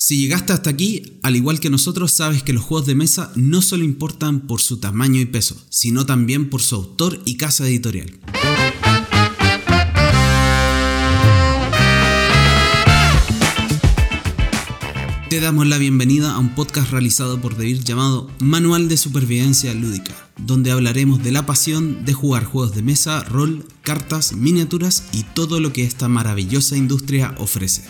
Si llegaste hasta aquí, al igual que nosotros, sabes que los juegos de mesa no solo importan por su tamaño y peso, sino también por su autor y casa editorial. Te damos la bienvenida a un podcast realizado por David llamado Manual de Supervivencia Lúdica, donde hablaremos de la pasión de jugar juegos de mesa, rol, cartas, miniaturas y todo lo que esta maravillosa industria ofrece.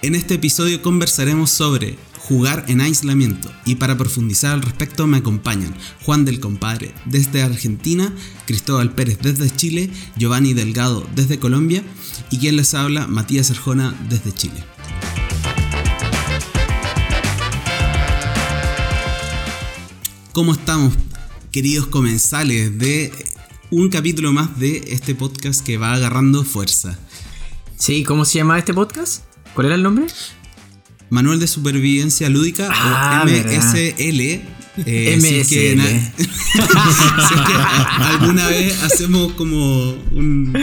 En este episodio conversaremos sobre jugar en aislamiento y para profundizar al respecto me acompañan Juan del Compadre desde Argentina, Cristóbal Pérez desde Chile, Giovanni Delgado desde Colombia y quien les habla Matías Arjona desde Chile. ¿Cómo estamos, queridos comensales de un capítulo más de este podcast que va agarrando fuerza? Sí, ¿cómo se llama este podcast? ¿Cuál era el nombre? Manual de Supervivencia Lúdica Ah, o MSL. eh, si es que MSL. na- si es que alguna vez hacemos como un-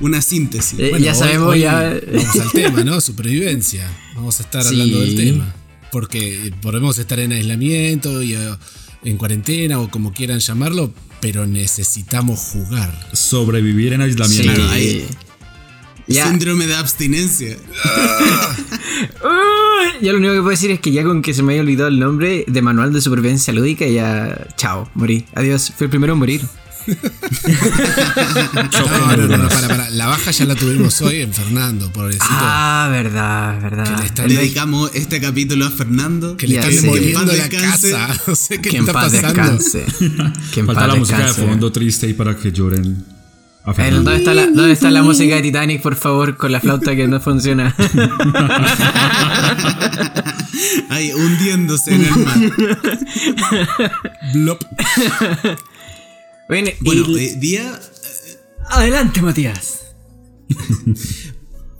una síntesis. Eh, Bueno, ya hoy- sabemos, hoy ya. Vamos al tema, ¿no? Supervivencia. Vamos a estar Sí. hablando del tema. Porque podemos estar en aislamiento y eh, en cuarentena o como quieran llamarlo, pero necesitamos jugar. sobrevivir en aislamiento. Sí. Claro, ahí- Ya. Síndrome de abstinencia. Uh, ya lo único que puedo decir es que ya con que se me haya olvidado el nombre de Manual de Supervivencia Lúdica, ya. Chao, morí. Adiós. Fui el primero en morir. No, no, no, no, para, para. La baja ya la tuvimos hoy en Fernando, pobrecito. Ah, verdad, Que le verdad. están El- Dedicamos este capítulo a Fernando. que le están demoliendo Que en la casa. No sé qué que le en está paz pasando. descanse. Que en Falta paz la música de descanse. fondo triste y para que lloren. Eh. ¿Dónde está, la, ¿Dónde está la música de Titanic, por favor, con la flauta que no funciona? Ahí hundiéndose en el mar. Blop. Bueno, Bueno, hoy día adelante, Matías.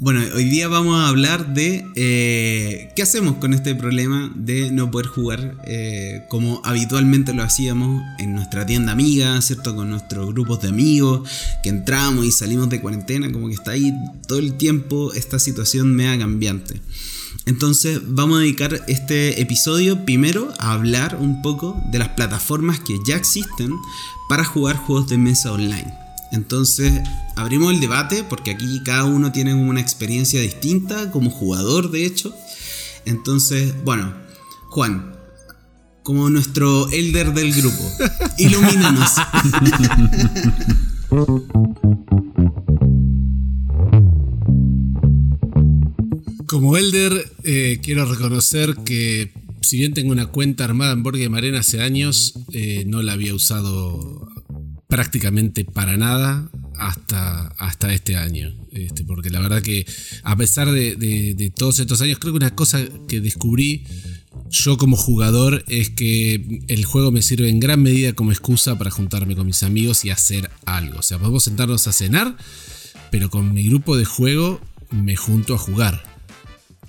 Bueno, hoy día vamos a hablar de eh, qué hacemos con este problema de no poder jugar eh, como habitualmente lo hacíamos en nuestra tienda amiga, ¿cierto? Con nuestros grupos de amigos, que entramos y salimos de cuarentena, como que está ahí todo el tiempo esta situación mega cambiante. Entonces vamos a dedicar este episodio primero a hablar un poco de las plataformas que ya existen para jugar juegos de mesa online. Entonces abrimos el debate porque aquí cada uno tiene una experiencia distinta como jugador de hecho. Entonces, bueno, Juan, como nuestro elder del grupo, ilumínanos. Como Elder, eh, quiero reconocer que si bien tengo una cuenta armada en Board Game Arena hace años, eh, no la había usado prácticamente para nada hasta, hasta este año. Este, porque la verdad que a pesar de, de- de todos estos años, creo que una cosa que descubrí yo como jugador es que el juego me sirve en gran medida como excusa para juntarme con mis amigos y hacer algo. O sea, podemos sentarnos a cenar, pero con mi grupo de juego me junto a jugar.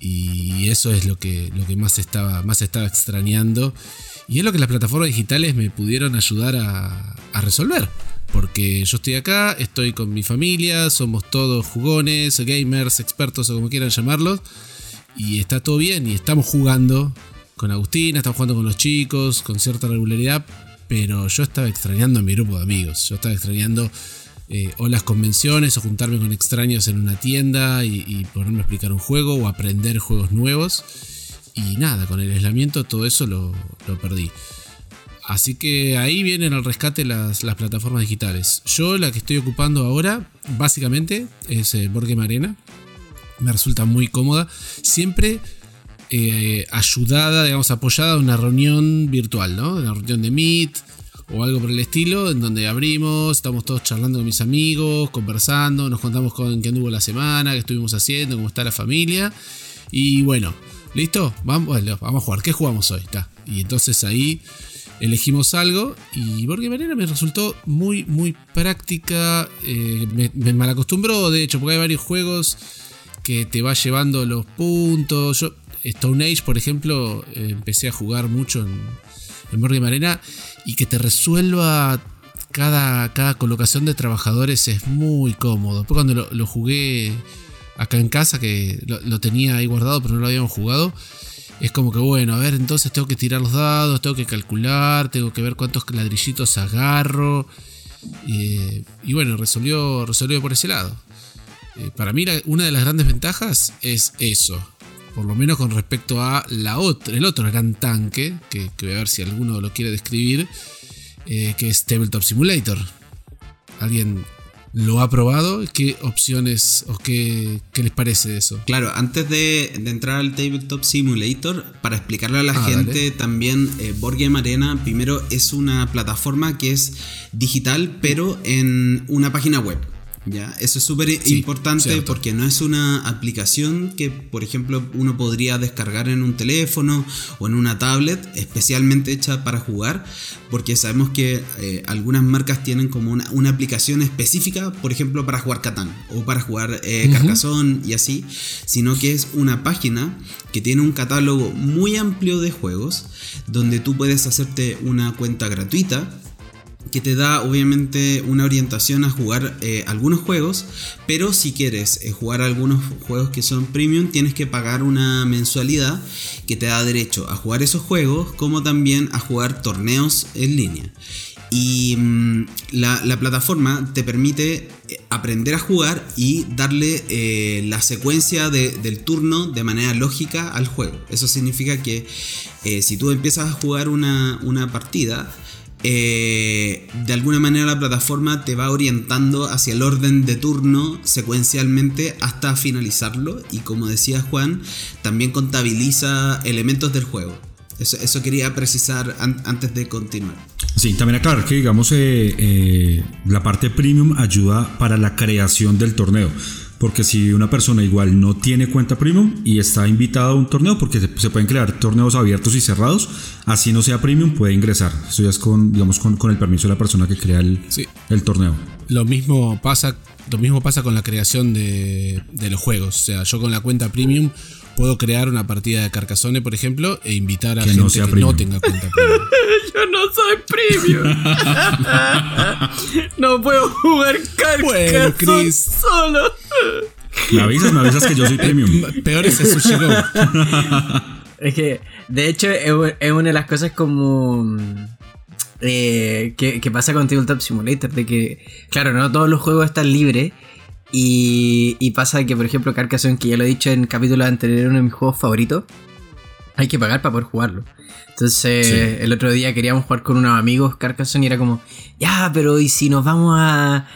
Y eso es lo que, lo que más, estaba, más estaba extrañando. Y es lo que las plataformas digitales me pudieron ayudar a, a resolver. Porque yo estoy acá, estoy con mi familia, somos todos jugones, gamers, expertos o como quieran llamarlos. Y está todo bien y estamos jugando con Agustina, estamos jugando con los chicos, con cierta regularidad. Pero yo estaba extrañando a mi grupo de amigos. Yo estaba extrañando eh, o las convenciones o juntarme con extraños en una tienda y, y ponerme a explicar un juego o aprender juegos nuevos. Y nada, con el aislamiento todo eso lo, perdí. Así que ahí vienen al rescate las, plataformas digitales. Yo la que estoy ocupando ahora, básicamente, es eh, Arena. Me resulta muy cómoda. Siempre eh, ayudada, digamos, apoyada a una reunión virtual, ¿no? Una reunión de Meet o algo por el estilo, en donde abrimos, estamos todos charlando con mis amigos, conversando, nos contamos con qué anduvo la semana, qué estuvimos haciendo, cómo está la familia. Y bueno, ¿listo? Vamos, vamos a jugar. ¿Qué jugamos hoy? Está. Y entonces ahí elegimos algo y Board Game Arena me resultó muy, muy práctica. eh, me, me malacostumbró, de hecho, porque hay varios juegos que te va llevando los puntos. Yo, Stone Age, por ejemplo, eh, empecé a jugar mucho en, en Board Game Arena y que te resuelva cada, cada colocación de trabajadores es muy cómodo. Después cuando lo, jugué acá en casa, que lo, tenía ahí guardado pero no lo habíamos jugado, es como que, bueno, a ver, entonces tengo que tirar los dados, tengo que calcular, tengo que ver cuántos ladrillitos agarro. y bueno, resolvió, resolvió por ese lado. Eh, para mí una de las grandes ventajas es eso. Por lo menos con respecto a la otra, el otro gran tanque, que, que voy a ver si alguno lo quiere describir, eh, que es Tabletop Simulator. ¿Alguien lo ha probado? ¿Qué opciones o qué, qué les parece de eso? Claro, antes de, de entrar al Tabletop Simulator, para explicarle a la Ah, gente dale. también, eh, Board Game Arena primero es una plataforma que es digital, pero en una página web. ¿Ya? Eso es súper Sí, importante cierto. porque no es una aplicación que, por ejemplo, uno podría descargar en un teléfono o en una tablet especialmente hecha para jugar, porque sabemos que eh, algunas marcas tienen como una, una aplicación específica, por ejemplo, para jugar Catán o para jugar eh, Carcassonne y así, sino que es una página que tiene un catálogo muy amplio de juegos donde tú puedes hacerte una cuenta gratuita que te da obviamente una orientación a jugar eh, algunos juegos, pero si quieres eh, jugar algunos juegos que son premium, tienes que pagar una mensualidad que te da derecho a jugar esos juegos, como también a jugar torneos en línea. Y mm, la, la plataforma te permite eh, aprender a jugar y darle la secuencia de- del turno de manera lógica al juego. Eso significa que si tú empiezas a jugar una, una partida, eh, de alguna manera la plataforma te va orientando hacia el orden de turno secuencialmente hasta finalizarlo y como decía Juan, también contabiliza elementos del juego. Eso, quería precisar an- antes de continuar. Sí, también aclarar que, digamos, eh, eh, la parte premium ayuda para la creación del torneo. Porque si una persona igual no tiene cuenta premium y está invitada a un torneo, porque se, se pueden crear torneos abiertos y cerrados, así no sea premium, puede ingresar. Eso ya es con, digamos, con, con el permiso de la persona que crea el, Sí. el torneo. Lo mismo pasa, lo mismo pasa con la creación de, de los juegos. O sea, yo con la cuenta premium puedo crear una partida de Carcassonne, por ejemplo, e invitar a Que gente no que premium. no tenga cuenta premium. Yo no soy premium. no puedo jugar Bueno, Carcassonne Chris. solo. Me avisas, me avisas que yo soy premium. Peor es Go. Es que, de hecho, es, una de las cosas como. eh, que, que pasa con Tabletop Simulator. De que, claro, no todos los juegos están libres. Y, y pasa que, por ejemplo, Carcassonne, que ya lo he dicho en capítulos anteriores, era uno de mis juegos favoritos. Hay que pagar para poder jugarlo. Entonces, Sí. el otro día queríamos jugar con unos amigos Carcassonne y era como, ya, pero ¿y si nos vamos a,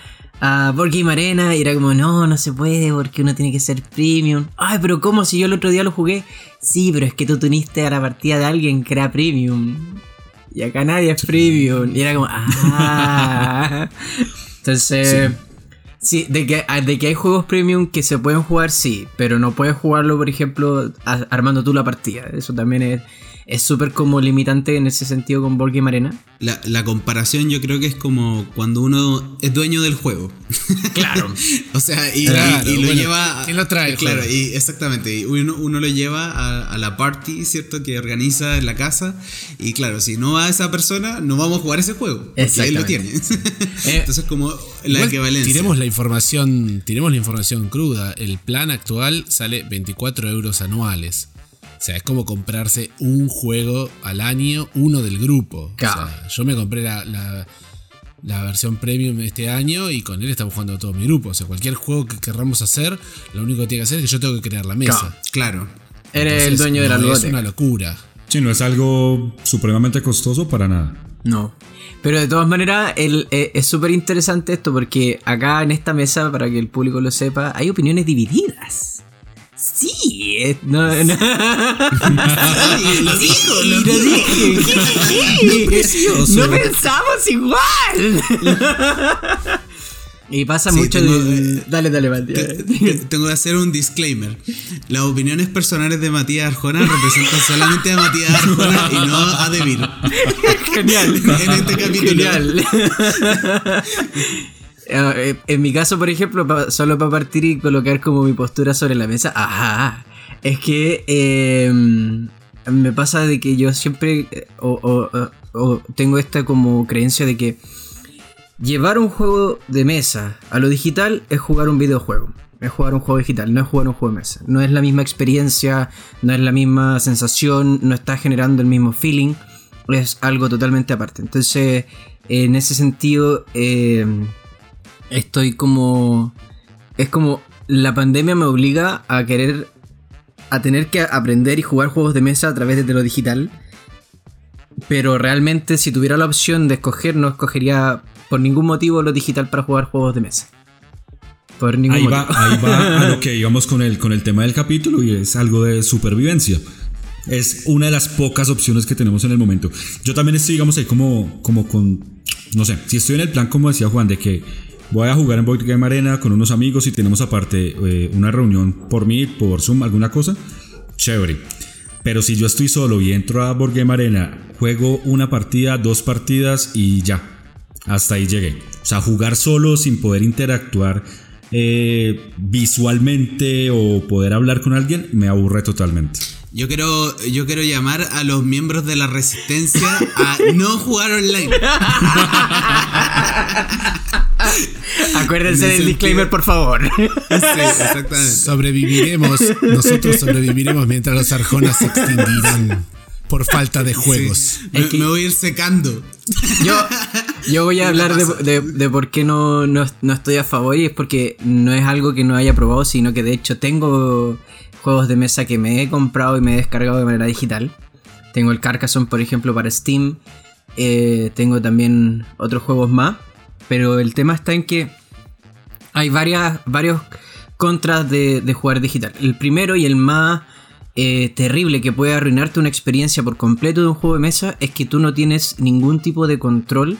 a Board Game Arena? Y era como, no, no se puede porque uno tiene que ser premium. Ay, pero ¿cómo? Si yo el otro día lo jugué. Sí, pero es que tú te uniste a la partida de alguien que era premium. Y acá nadie es premium. Y era como, ah. Entonces, sí, de, que, de que hay juegos premium que se pueden jugar, sí. Pero no puedes jugarlo, por ejemplo, armando tú la partida. Eso también es es súper como limitante en ese sentido con Board Game Arena. La, la comparación yo creo que es como cuando uno es dueño del juego. Claro. o sea, y, Claro, y- y lo bueno, lleva... ¿quién lo trae el Claro, juego? y exactamente. y uno, uno lo lleva a, a la party, ¿cierto? Que organiza en la casa. Y claro, si no va esa persona, no vamos a jugar ese juego. Porque él lo tiene. Entonces como la Igual, equivalencia. Tiremos la información, tiremos la información cruda. El plan actual sale 24 euros anuales. O sea, es como comprarse un juego al año, uno del grupo. Claro. O sea, yo me compré la, la- la versión premium este año y con él estamos jugando todo mi grupo. O sea, cualquier juego que querramos hacer, lo único que tiene que hacer es que yo tengo que crear la mesa. Claro. Eres el dueño de la no, Es una locura. Sí, no es algo supremamente costoso para nada. No. Pero de todas maneras, el- eh, es súper interesante esto porque acá en esta mesa, para que el público lo sepa, hay opiniones divididas. Sí, eh, no, no. lo dijo, Sí, lo lo dije. Qué precioso. No pensamos igual. y pasa Sí, mucho tengo, de- eh, Dale, dale, te- Tengo que hacer un disclaimer. Las opiniones personales de Matías Arjona representan solamente a Matías Arjona y no a Debir. Genial. En este capítulo. Genial. Eh, En mi caso, por ejemplo, solo para partir y colocar como mi postura sobre la mesa, ajá, es que eh, me pasa de que yo siempre eh, tengo esta como creencia de que llevar un juego de mesa a lo digital es jugar un videojuego. es jugar un juego digital, no es jugar un juego de mesa. No es la misma experiencia, no es la misma sensación, no está generando el mismo feeling, es algo totalmente aparte. Entonces, en ese sentido, eh, estoy como... Es como la pandemia me obliga a querer, a tener que aprender y jugar juegos de mesa a través de lo digital. Pero realmente si tuviera la opción de escoger, no escogería por ningún motivo lo digital para jugar juegos de mesa. Por ningún ahí, motivo. Va, ahí va a lo que íbamos con el, con el tema del capítulo y es algo de supervivencia. Es una de las pocas opciones que tenemos en el momento. Yo también estoy, digamos, ahí como, como con, no sé, si estoy en el plan, como decía Juan, de que voy a jugar en Board Game Arena con unos amigos y tenemos aparte eh, una reunión por mí, por Zoom, alguna cosa, chévere. Pero si yo estoy solo y entro a Board Game Arena, juego una partida, dos partidas y ya. Hasta ahí llegué. O sea, jugar solo sin poder interactuar eh, visualmente o poder hablar con alguien me aburre totalmente. Yo quiero, yo quiero llamar a los miembros de la resistencia a no jugar online. Acuérdense del disclaimer, por favor. Sí, exactamente. Sobreviviremos, nosotros sobreviviremos mientras los arjonas se extinguirán por falta de juegos. Me, voy a ir secando. Yo, yo voy a hablar de, por qué no, no, estoy a favor y es porque no es algo que no haya probado, sino que de hecho tengo juegos de mesa que me he comprado y me he descargado de manera digital. Tengo el Carcassonne, por ejemplo, para Steam. Eh, tengo también otros juegos más. Pero el tema está en que hay varias, varios contras de, jugar digital. El primero y el más eh, terrible que puede arruinarte una experiencia por completo de un juego de mesa es que tú no tienes ningún tipo de control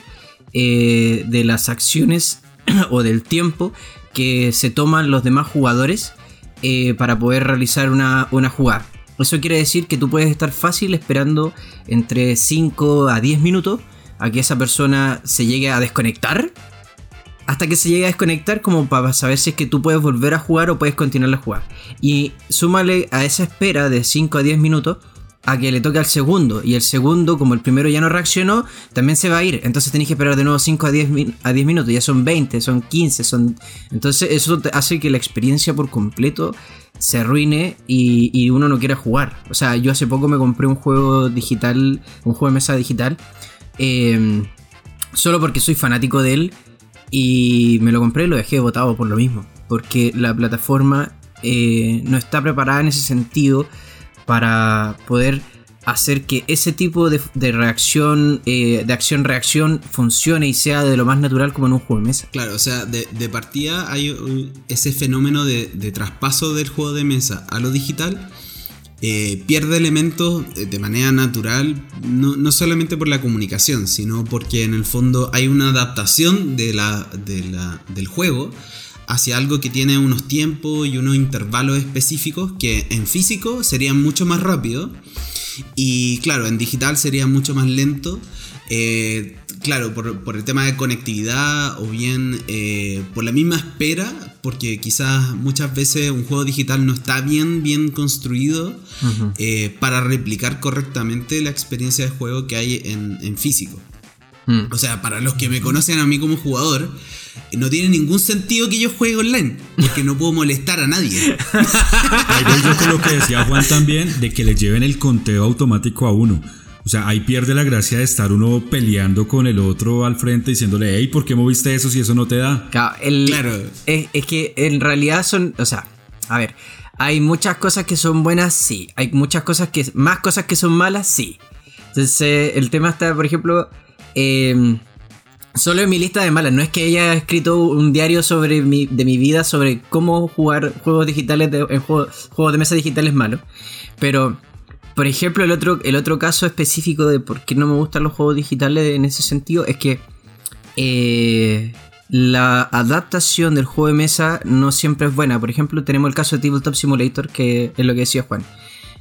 eh, de las acciones o del tiempo que se toman los demás jugadores eh, para poder realizar una, jugada. Eso quiere decir que tú puedes estar fácil esperando entre 5 a 10 minutos a que esa persona se llegue a desconectar. Hasta que se llegue a desconectar como para saber si es que tú puedes volver a jugar o puedes continuar a jugar. Y súmale a esa espera de 5 a 10 minutos a que le toque al segundo. Y el segundo, como el primero ya no reaccionó, también se va a ir. Entonces tenéis que esperar de nuevo 5 a 10, a 10 minutos. Ya son 20, son 15, son... Entonces eso hace que la experiencia por completo se arruine y, uno no quiera jugar. O sea, yo hace poco me compré un juego digital, un juego de mesa digital, em, solo porque soy fanático de él. Y me lo compré y lo dejé votado por lo mismo. Porque la plataforma eh, no está preparada en ese sentido para poder hacer que ese tipo de, reacción, eh, de acción-reacción funcione y sea de lo más natural como en un juego de mesa. Claro, o sea, de, partida hay ese fenómeno de, traspaso del juego de mesa a lo digital. Eh, pierde elementos de manera natural, no, solamente por la comunicación, sino porque en el fondo hay una adaptación de la, del juego hacia algo que tiene unos tiempos y unos intervalos específicos que en físico serían mucho más rápido y claro, en digital sería mucho más lento. Eh, claro, por, el tema de conectividad o bien eh, por la misma espera, porque quizás muchas veces un juego digital no está bien, bien construido eh, para replicar correctamente la experiencia de juego que hay en, físico. Mm. O sea, para los que me conocen a mí como jugador, no tiene ningún sentido que yo juegue online, porque no puedo molestar a nadie. Ahí voy yo con lo que decía Juan también, de que le lleven el conteo automático a uno. O sea, ahí pierde la gracia de estar uno peleando con el otro al frente diciéndole, hey, ¿por qué moviste eso si eso no te da? Claro, Es, es, que en realidad son, o sea, a ver, hay muchas cosas que son buenas, sí. Hay muchas cosas que, más cosas que son malas, sí. Entonces, el tema está, por ejemplo, eh, Solo en mi lista de malas, no es que haya escrito un diario sobre mi, de mi vida sobre cómo jugar juegos digitales, de, juegos, de mesa digitales malos. Pero, por ejemplo, el otro, el otro caso específico de por qué no me gustan los juegos digitales en ese sentido es que eh, la adaptación del juego de mesa no siempre es buena. Por ejemplo, tenemos el caso de Tabletop Simulator, que es lo que decía Juan.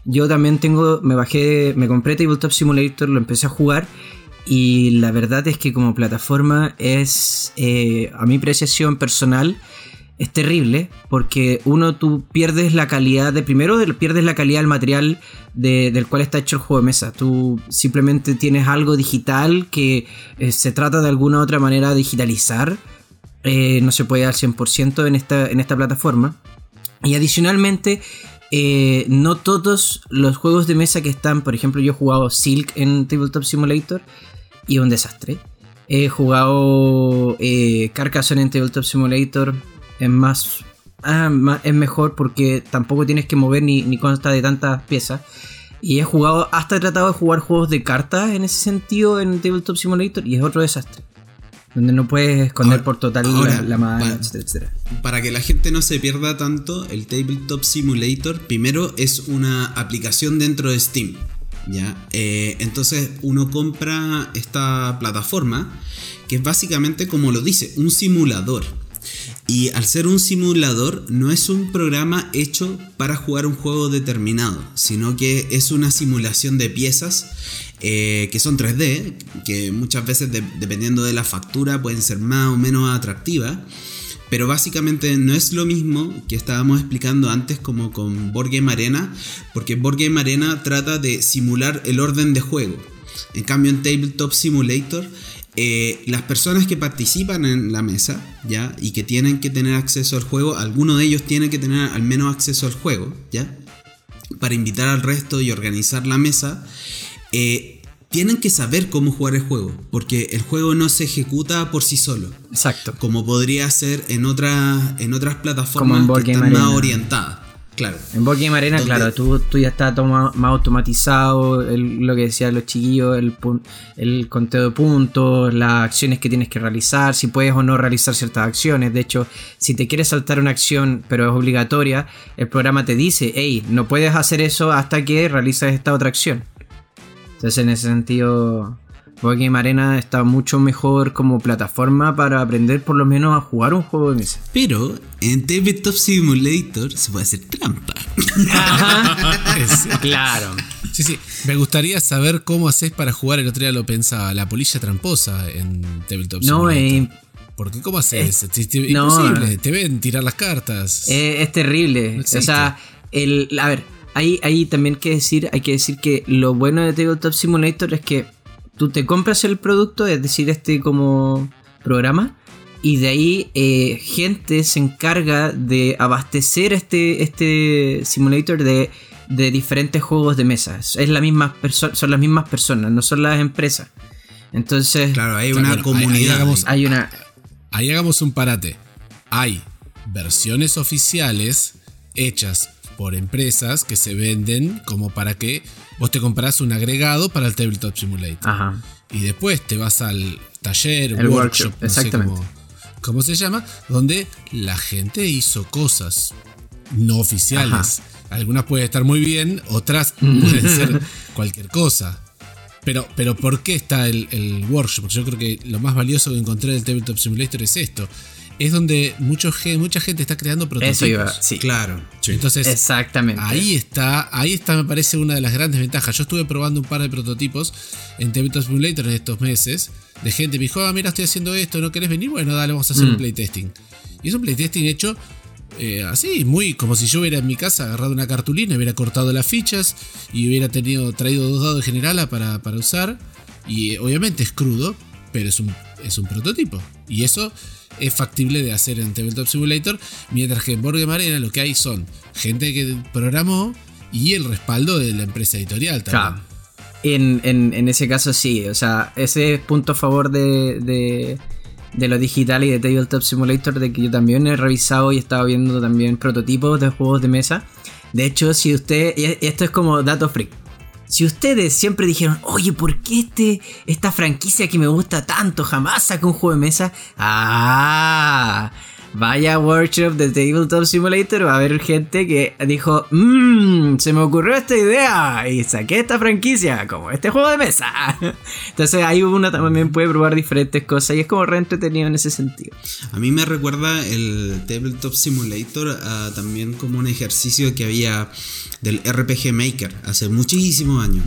Yo también tengo, me bajé, me compré Tabletop Simulator, lo empecé a jugar y la verdad es que como plataforma es, eh, a mi apreciación personal, es terrible porque uno tú pierdes la calidad de primero pierdes la calidad del material del cual está hecho el juego de mesa tú simplemente tienes algo digital que eh, se trata de alguna otra manera de digitalizar eh, no se puede al 100% en esta, en esta plataforma. Y adicionalmente, eh, no todos los juegos de mesa que están, por ejemplo, yo he jugado Silk en Tabletop Simulator y un desastre. He jugado Carcassonne en Tabletop Simulator, es más, ah, es mejor porque tampoco tienes que mover ni, ni consta de tantas piezas. Y he jugado, hasta he tratado de jugar juegos de cartas en ese sentido en Tabletop Simulator y es otro desastre. Donde no puedes esconder Ahora- por total ahora, la, la mano, etcétera, etcétera. Para que la gente no se pierda tanto, el Tabletop Simulator primero es una aplicación dentro de Steam. ¿ya? Eh, entonces uno compra esta plataforma que es básicamente como lo dice, un simulador. Y al ser un simulador no es un programa hecho para jugar un juego determinado, sino que es una simulación de piezas eh, que son 3D, que muchas veces de- dependiendo de la factura pueden ser más o menos atractivas. Pero básicamente no es lo mismo que estábamos explicando antes como con Board Arena, porque Board Arena trata de simular el orden de juego. En cambio en Tabletop Simulator, eh, las personas que participan en la mesa, ¿ya? Y que tienen que tener acceso al juego, alguno de ellos tiene que tener al menos acceso al juego, ¿ya? Para invitar al resto y organizar la mesa, eh, tienen que saber cómo jugar el juego, porque el juego no se ejecuta por sí solo Exacto. como podría ser en otras en otras Como plataformas en que están más orientadas. Claro. En Board Game Arena, Donde- claro, tú, tú ya está todo ma- más automatizado, el- lo que decían los chiquillos, el, el conteo de puntos, las acciones que tienes que realizar, si puedes o no realizar ciertas acciones. De hecho, si te quieres saltar una acción, pero es obligatoria, el programa te dice, hey, no puedes hacer eso hasta que realices esta otra acción. Entonces, en ese sentido, Board Game Arena está mucho mejor como plataforma para aprender por lo menos a jugar un juego de mesa. Pero en Tabletop Simulator se puede hacer trampa. Es- Claro. sí, sí. Me gustaría saber cómo haces para jugar. El otro día lo pensaba, la polilla tramposa en Tabletop No, Simulator. eh, Porque ¿cómo haces? Si te- no. Imposible. Te ven tirar las cartas. Eh, es terrible. No o sea, el, a ver, hay, hay también que decir, hay que decir que lo bueno de Tabletop Simulator es que tú te compras el producto, es decir, este como programa, y de ahí eh, gente se encarga de abastecer este, este simulator de, de diferentes juegos de mesa. Es la misma perso- son las mismas personas, no son las empresas. Entonces, Claro, hay Claro, una bueno, ahí- ahí comunidad. hagamos- hay una... Ahí hagamos un parate. Hay versiones oficiales hechas por empresas que se venden como para que vos te compras un agregado para el Tabletop Simulator. Ajá. Y después te vas al taller, El workshop, workshop, no sé exactamente. cómo, cómo se llama, donde la gente hizo cosas no oficiales. Algunas pueden estar muy bien, otras pueden ser cualquier cosa. Pero, pero ¿por qué está el, el workshop? Yo creo que lo más valioso que encontré del Tabletop Simulator es esto. Es donde mucho, mucha gente está creando prototipos. Eso iba, sí. Claro. Entonces, Exactamente. Ahí está, ahí está, me parece una de las grandes ventajas. Yo estuve probando un par de prototipos en Tabletop Simulator en estos meses. De gente me dijo, ah, mira, estoy haciendo esto, ¿no querés venir? Bueno, dale, vamos a hacer un playtesting. Y es un playtesting hecho eh, así, muy como si yo hubiera en mi casa agarrado una cartulina, hubiera cortado las fichas y hubiera tenido, traído dos dados de generala para, para usar. Y eh, obviamente es crudo, pero es un, es un prototipo. Y eso es factible de hacer en Tabletop Simulator, mientras que en Board Game Arena lo que hay son gente que programó y el respaldo de la empresa editorial también. En, en- ese caso sí, o sea, ese es punto a favor de, de, de lo digital y de Tabletop Simulator, de que yo también he revisado y he estado viendo también prototipos de juegos de mesa. De hecho, si usted, y esto es como dato freak, si ustedes siempre dijeron, oye, ¿por qué este, esta franquicia que me gusta tanto jamás saca un juego de mesa? Ah, vaya workshop de Tabletop Simulator, va a haber gente que dijo, mmm, se me ocurrió esta idea y saqué esta franquicia, como este juego de mesa. Entonces ahí uno también puede probar diferentes cosas y es como re entretenido en ese sentido. A mí me recuerda el Tabletop Simulator también como un ejercicio que había del RPG Maker hace muchísimos años.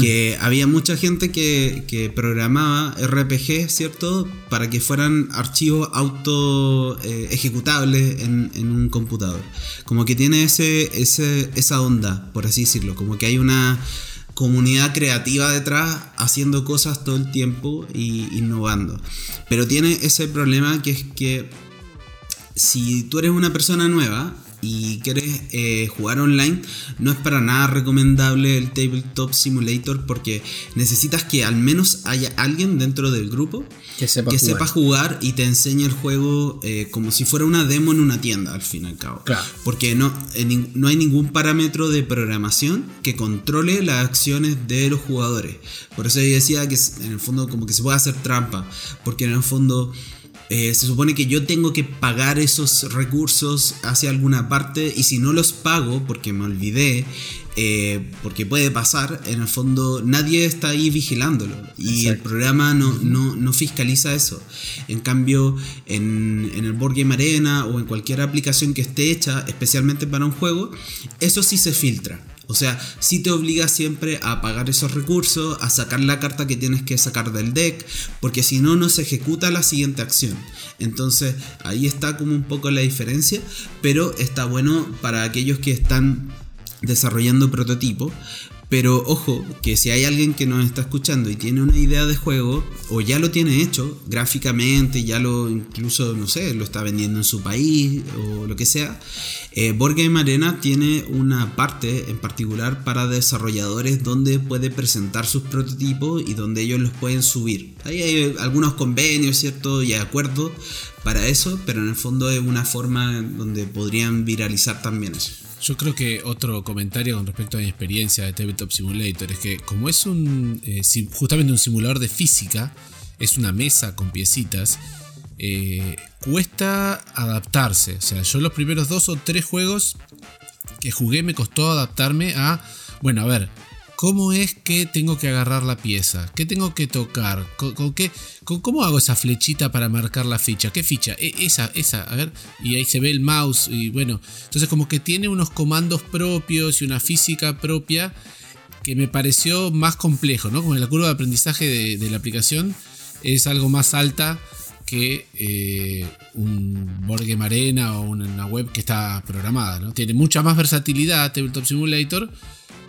Que había mucha gente que, que programaba RPG, ¿cierto? Para que fueran archivos auto eh, ejecutables en, en un computador. Como que tiene ese, ese, esa onda, por así decirlo. Como que hay una comunidad creativa detrás haciendo cosas todo el tiempo y innovando. Pero tiene ese problema que es que si tú eres una persona nueva y quieres eh, jugar online, no es para nada recomendable el Tabletop Simulator porque necesitas que al menos haya alguien dentro del grupo Que sepa que jugar. sepa jugar y te enseñe el juego eh, como si fuera una demo en una tienda, al fin y al cabo. Claro. Porque no, en no hay ningún parámetro de programación que controle las acciones de los jugadores. Por eso yo decía que en el fondo como que se puede hacer trampa. Porque en el fondo eh, se supone que yo tengo que pagar esos recursos hacia alguna parte y si no los pago porque me olvidé, eh, porque puede pasar, en el fondo nadie está ahí vigilándolo. Y el programa no, no, no fiscaliza eso. En cambio, en, en el Board Game Arena o en cualquier aplicación que esté hecha especialmente para un juego, eso sí se filtra. O sea, sí te obliga siempre a pagar esos recursos, a sacar la carta que tienes que sacar del deck, porque si no, no se ejecuta la siguiente acción. Entonces, ahí está como un poco la diferencia, pero está bueno para aquellos que están desarrollando prototipo. Pero ojo, que si hay alguien que nos está escuchando y tiene una idea de juego, o ya lo tiene hecho gráficamente, ya lo incluso, no sé, lo está vendiendo en su país o lo que sea, eh, Board Game Arena tiene una parte en particular para desarrolladores donde puede presentar sus prototipos y donde ellos los pueden subir. Ahí hay algunos convenios, ¿cierto? Y acuerdos para eso, pero en el fondo es una forma donde podrían viralizar también eso. Yo creo que otro comentario con respecto a mi experiencia de Tabletop Simulator es que como es un eh, justamente un simulador de física, es una mesa con piecitas, eh, cuesta adaptarse. O sea, yo los primeros dos o tres juegos que jugué me costó adaptarme a, bueno, a ver, ¿cómo es que tengo que agarrar la pieza? ¿Qué tengo que tocar? ¿Con, qué, con- ¿Cómo hago esa flechita para marcar la ficha? ¿Qué ficha? E- esa, esa, a ver, y ahí se ve el mouse y bueno, entonces como que tiene unos comandos propios y una física propia que me pareció más complejo, ¿no? Como la curva de aprendizaje de, la aplicación es algo más alta que eh, un Board Game Arena o una web que está programada, ¿no? Tiene mucha más versatilidad Tabletop Simulator,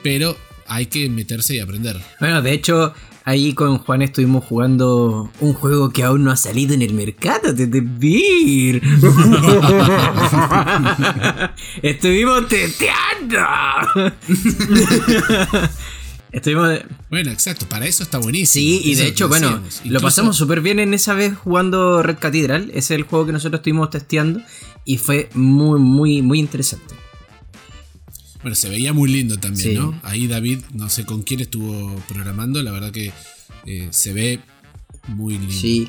pero hay que meterse y aprender. Bueno, de hecho, ahí con Juan estuvimos jugando un juego que aún no ha salido en el mercado de The Beer. estuvimos teteando. estuvimos. Bueno, exacto, para eso está buenísimo. Sí, y Eso de hecho, bueno, lo pasamos súper bien en esa vez jugando Red Cathedral. Ese es el juego que nosotros estuvimos testeando y fue muy, muy, muy interesante. Bueno, se veía muy lindo también, Sí. ¿no? Ahí David, no sé con quién estuvo programando, la verdad que eh, se ve muy lindo. Sí.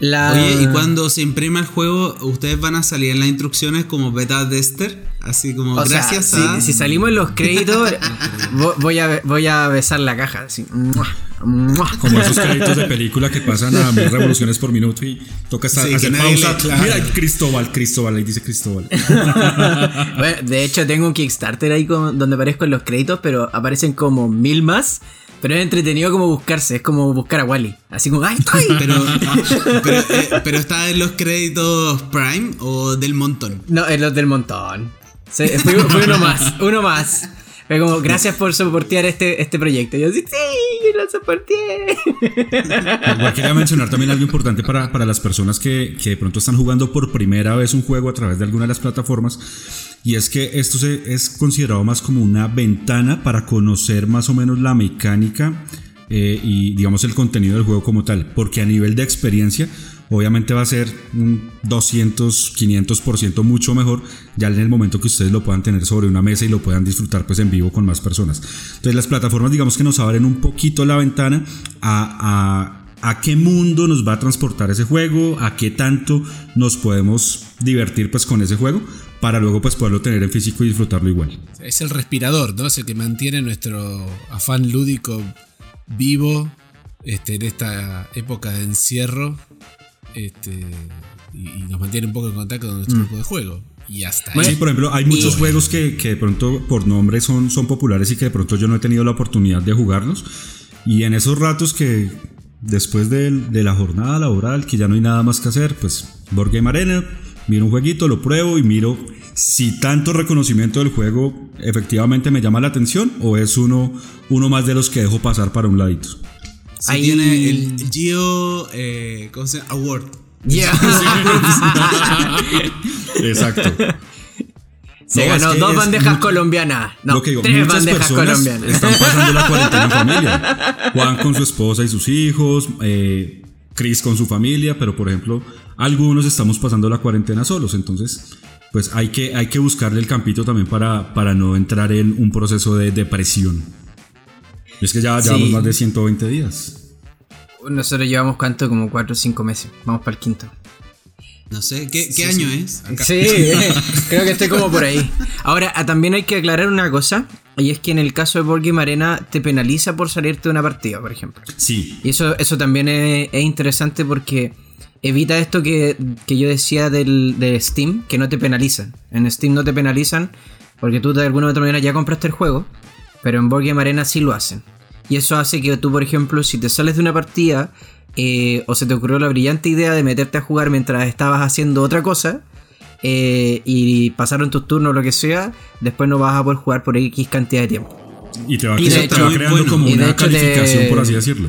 La... Oye, y cuando se imprima el juego, ustedes van a salir en las instrucciones como beta tester, así como O sea, gracias si, a. si salimos en los créditos, vo- voy a, voy a besar la caja. Así. Como esos créditos de película que pasan a mil revoluciones por minuto y toca estar, Sí, hacer pausa. claro. Mira, Cristóbal, Cristóbal, ahí dice Cristóbal. Bueno, de hecho, tengo un Kickstarter ahí con- donde aparezco en los créditos, pero aparecen como mil más. Pero es entretenido como buscarse, es como buscar a Wally. Así como, ¡ay, estoy! Pero, pero, eh, pero está en los créditos Prime o del montón. No, es los del montón. Sí, fue, fue uno más, uno más. Fue como, gracias por soportear este, este proyecto. Y yo, sí, sí, lo soporté. Igual quería mencionar también algo importante para, para las personas que, que de pronto están jugando por primera vez un juego a través de alguna de las plataformas. Y es que esto se, es considerado más como una ventana para conocer más o menos la mecánica eh, y digamos el contenido del juego como tal. Porque a nivel de experiencia, obviamente va a ser un 200, 500% mucho mejor ya en el momento que ustedes lo puedan tener sobre una mesa y lo puedan disfrutar pues en vivo con más personas. Entonces las plataformas digamos que nos abren un poquito la ventana a, a, qué mundo nos va a transportar ese juego, a qué tanto nos podemos divertir pues con ese juego para luego pues poderlo tener en físico y disfrutarlo igual. Es el respirador, ¿no? Es el que mantiene nuestro afán lúdico vivo este, en esta época de encierro este, y, y nos mantiene un poco en contacto con nuestro grupo de juego. Y hasta ahí. Sí, por ejemplo, hay muchos juegos que, que de pronto por nombre son, son populares y que de pronto yo no he tenido la oportunidad de jugarlos. Y en esos ratos que después del- de, la jornada laboral, que ya no hay nada más que hacer, pues Board Game Arena, miro un jueguito, lo pruebo y miro si tanto reconocimiento del juego efectivamente me llama la atención o es uno, uno más de los que dejo pasar para un ladito. Ahí- tiene el Geo eh, ¿cómo se llama? Award. Ya. Exacto. Se No, es ganó que dos bandejas colombianas. No, Lo que digo, tres muchas bandejas personas colombianas. están pasando la cuarentena en familia. Juan con su esposa y sus hijos, eh, Chris con su familia, pero por ejemplo, algunos estamos pasando la cuarentena solos, entonces pues hay que, hay que buscarle el campito también para, para no entrar en un proceso de depresión. Es que ya llevamos Sí. más de 120 días. Nosotros llevamos cuánto, como 4 o 5 meses. Vamos para el quinto. No sé, ¿qué, qué año es? Acá. Sí, creo que estoy como por ahí. Ahora, ah, también hay que aclarar una cosa, y es que en el caso de Board Game Arena te penaliza por salirte de una partida, por ejemplo. Sí, Y eso, eso también es, es interesante porque evita esto que, que yo decía del, de Steam, que no te penalizan. En Steam no te penalizan porque tú de alguna u otra manera ya compraste el juego, pero en Board Game Arena sí lo hacen. Y eso hace que tú, por ejemplo, si te sales de una partida eh, o se te ocurrió la brillante idea de meterte a jugar mientras estabas haciendo otra cosa, eh, y pasaron tus turnos o lo que sea, después no vas a poder jugar por X cantidad de tiempo. y te va, creando bueno, como una te- calificación, por así decirlo.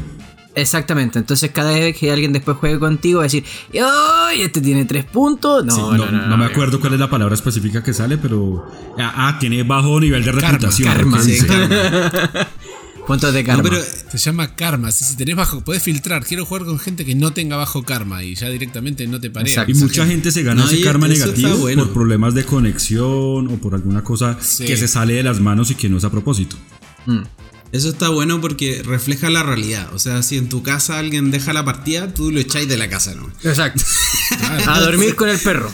Exactamente, entonces cada vez que alguien después juegue contigo va a decir, ¡ay! Este tiene tres puntos. No, Sí, no, no, no, no me acuerdo cuál es la palabra específica que sale, pero. Ah, ah, tiene bajo nivel de reputación. karma, ¿qué Sí, karma. Puntos de karma. No, pero Se llama karma. Si, si tenés bajo, podés filtrar. Quiero jugar con gente que no tenga bajo karma y ya directamente no te. Exacto. Y mucha gente se gana No, ese karma negativo bueno. por problemas de conexión o por alguna cosa Sí. que se sale de las manos y que no es a propósito. Mm. Eso está bueno porque refleja la realidad. O sea, si en tu casa alguien deja la partida, tú lo echáis de la casa, ¿no? Exacto. a dormir con el perro.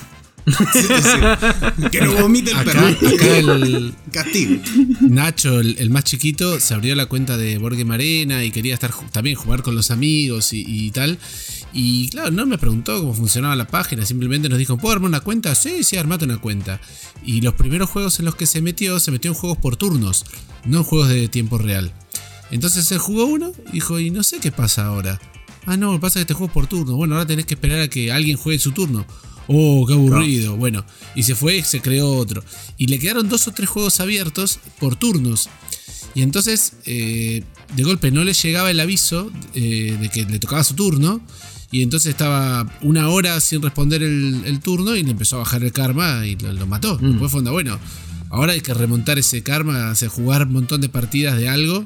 Sí, sí. Que no vomite el Acá, perro. acá el Castigo. Nacho, el, el más chiquito, se abrió la cuenta de Borgue Marena y quería estar también jugar con los amigos y, y tal. Y claro, no me preguntó cómo funcionaba la página, simplemente nos dijo, ¿puedo armar una cuenta? Sí, sí, armate una cuenta. Y los primeros juegos en los que se metió, se metió en juegos por turnos, no en juegos de tiempo real. Entonces él jugó uno y dijo, y no sé qué pasa ahora. Ah, no, pasa que este juego es por turno. Bueno, ahora tenés que esperar a que alguien juegue su turno. Oh, qué aburrido. Bueno, y se fue y se creó otro. Y le quedaron dos o tres juegos abiertos por turnos. Y entonces, eh, de golpe no le llegaba el aviso eh, de que le tocaba su turno. Y entonces estaba una hora sin responder el, el turno y le empezó a bajar el karma y lo, lo mató. Después fue onda, bueno, ahora hay que remontar ese karma, hacer jugar un montón de partidas de algo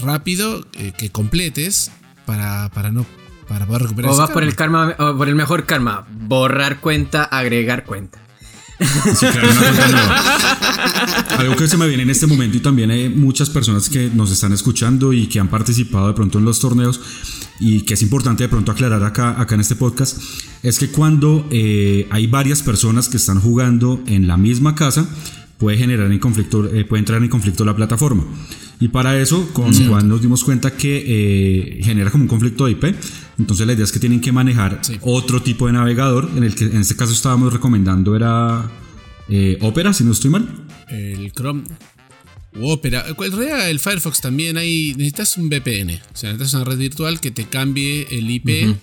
rápido eh, que completes para, para no para poder recuperar O ese vas por el karma, o por el mejor karma. Borrar cuenta, agregar cuenta. Sí, claro. Algo que se me viene en este momento y también hay muchas personas que nos están escuchando y que han participado de pronto en los torneos y que es importante de pronto aclarar acá, acá en este podcast, es que cuando eh, hay varias personas que están jugando en la misma casa, puede generar en conflicto, eh, puede entrar en conflicto la plataforma. Y para eso, con Juan nos dimos cuenta que eh, genera como un conflicto de IP. Entonces la idea es que tienen que manejar Sí. otro tipo de navegador. En el que en este caso estábamos recomendando era eh, Opera, si no estoy mal. El Chrome u Opera. En realidad el Firefox también hay. Necesitas un VPN. O sea, necesitas una red virtual que te cambie el IP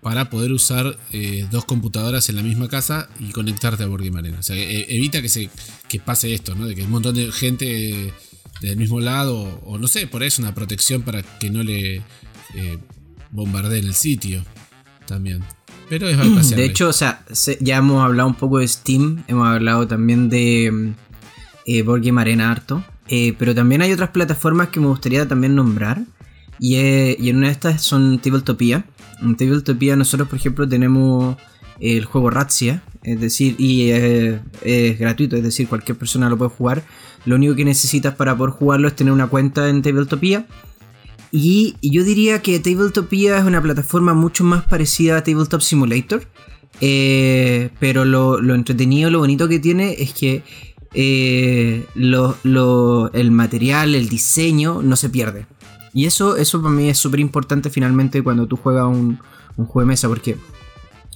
para poder usar eh, dos computadoras en la misma casa y conectarte a Game Arena. O sea, e- evita que se que pase esto, ¿no? De que un montón de gente del mismo lado, o no sé, por ahí es una protección para que no le eh, bombardeen el sitio también. Pero es bypassable. De hecho, o sea, se- ya hemos hablado un poco de Steam, hemos hablado también de mm, eh, Board Game Arena harto, eh, pero también hay otras plataformas que me gustaría también nombrar, y, eh, y en una de estas son Tabletopia. En Tabletopia nosotros, por ejemplo, tenemos el juego Razzia, es decir, y eh, es gratuito, es decir, cualquier persona lo puede jugar. Lo único que necesitas para poder jugarlo es tener una cuenta en Tabletopia. Y, yo diría que Tabletopia es una plataforma mucho más parecida a Tabletop Simulator. eh, pero lo, entretenido, lo bonito que tiene es que eh, el material, el diseño no se pierde. Y eso, eso para mí es súper importante finalmente cuando tú juegas un, juego de mesa. Porque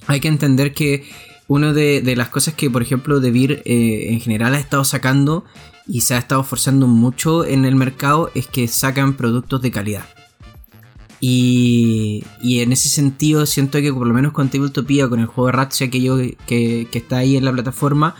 hay que entender que una de, de las cosas que, por ejemplo, DeVir eh, en general ha estado sacando y se ha estado esforzando mucho en el mercado es que sacan productos de calidad. Y, y en ese sentido siento que por lo menos con Tabletopia, con el juego de Ratsia que, que, que está ahí en la plataforma,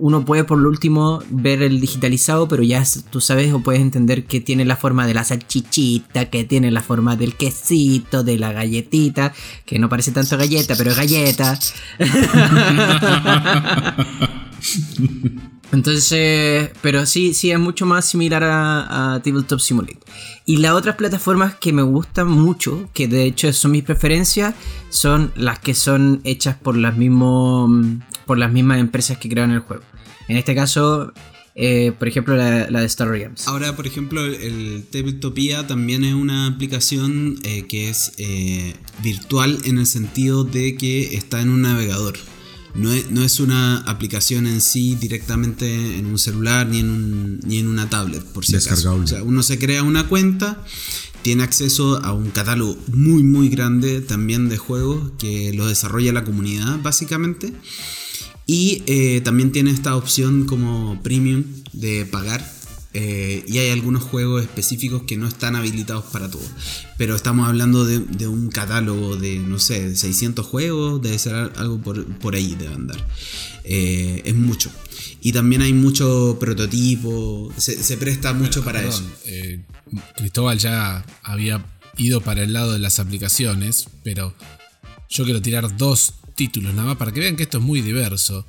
uno puede por lo último ver el digitalizado, pero ya tú sabes o puedes entender que tiene la forma de la salchichita, que tiene la forma del quesito, de la galletita, que no parece tanto galleta, pero es galleta. Entonces, pero sí, sí es mucho más similar a, Tabletop Simulator. Y las otras plataformas que me gustan mucho, que de hecho son mis preferencias, son las que son hechas por las, mismo, por las mismas empresas que crean el juego. En este caso, eh, por ejemplo, la, de Star Realms. Ahora, por ejemplo, el Tabletopia también es una aplicación eh, que es eh, virtual en el sentido de que está en un navegador. No es, una aplicación en sí directamente en un celular ni en, ni en una tablet, por si acaso. O sea, uno se crea una cuenta, tiene acceso a un catálogo muy muy grande también de juegos que lo desarrolla la comunidad básicamente. Y eh, también tiene esta opción como premium de pagar eh, y hay algunos juegos específicos que no están habilitados para todo. Pero estamos hablando de, un catálogo de, no sé, 600 juegos, debe ser algo por, ahí, de andar. Eh, es mucho. Y también hay mucho prototipo, se, presta mucho para eso. Eh, Cristóbal ya había ido para el lado de las aplicaciones, pero yo quiero tirar dos títulos nada más para que vean que esto es muy diverso.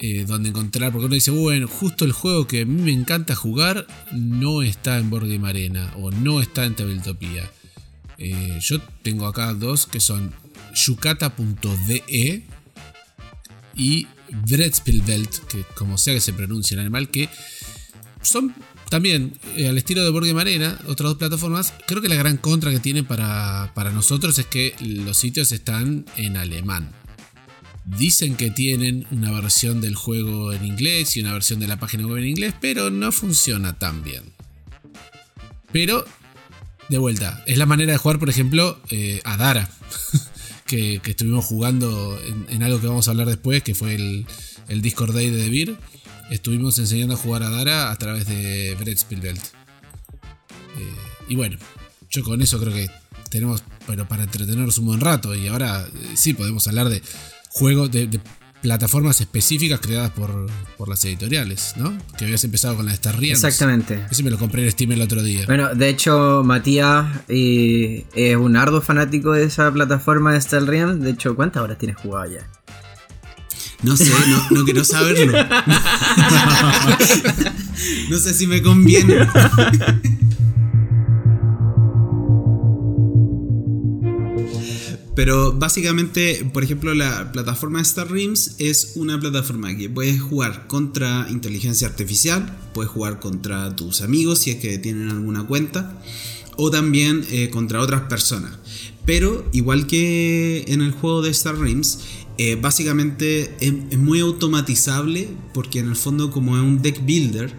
Eh, donde encontrar, porque uno dice, bueno, justo el juego que a mí me encanta jugar no está en Board Game Arena o no está en Tabletopia. Eh, yo tengo acá dos que son yukata.de y Brettspielwelt, que como sea que se pronuncia el animal, que son también eh, al estilo de Board Game Arena, otras dos plataformas. Creo que la gran contra que tiene para, para nosotros es que los sitios están en alemán. Dicen que tienen una versión del juego en inglés y una versión de la página web en inglés, pero no funciona tan bien. Pero, de vuelta, es la manera de jugar, por ejemplo, eh, a Dara, que, estuvimos jugando en, algo que vamos a hablar después, que fue el, Discord Day de Debir. Estuvimos enseñando a jugar a Dara a través de Brett Spielbelt. Eh, y bueno, yo con eso creo que tenemos pero para entretenernos un buen rato. Y ahora eh, sí podemos hablar de juegos de, plataformas específicas creadas por, las editoriales, ¿no? Que habías empezado con la de Star Realms. Exactamente. Ese me lo compré en Steam el otro día. Bueno, de hecho, Matías eh, es un arduo fanático de esa plataforma de Star Realms. De hecho, ¿cuántas horas tienes jugado ya? No sé, no, no quiero saberlo. no sé si me conviene. Pero básicamente, por ejemplo, la plataforma Star Realms es una plataforma que puedes jugar contra inteligencia artificial, puedes jugar contra tus amigos si es que tienen alguna cuenta, o también eh, contra otras personas. Pero igual que en el juego de Star Realms, eh, básicamente es, muy automatizable porque en el fondo como es un deck builder,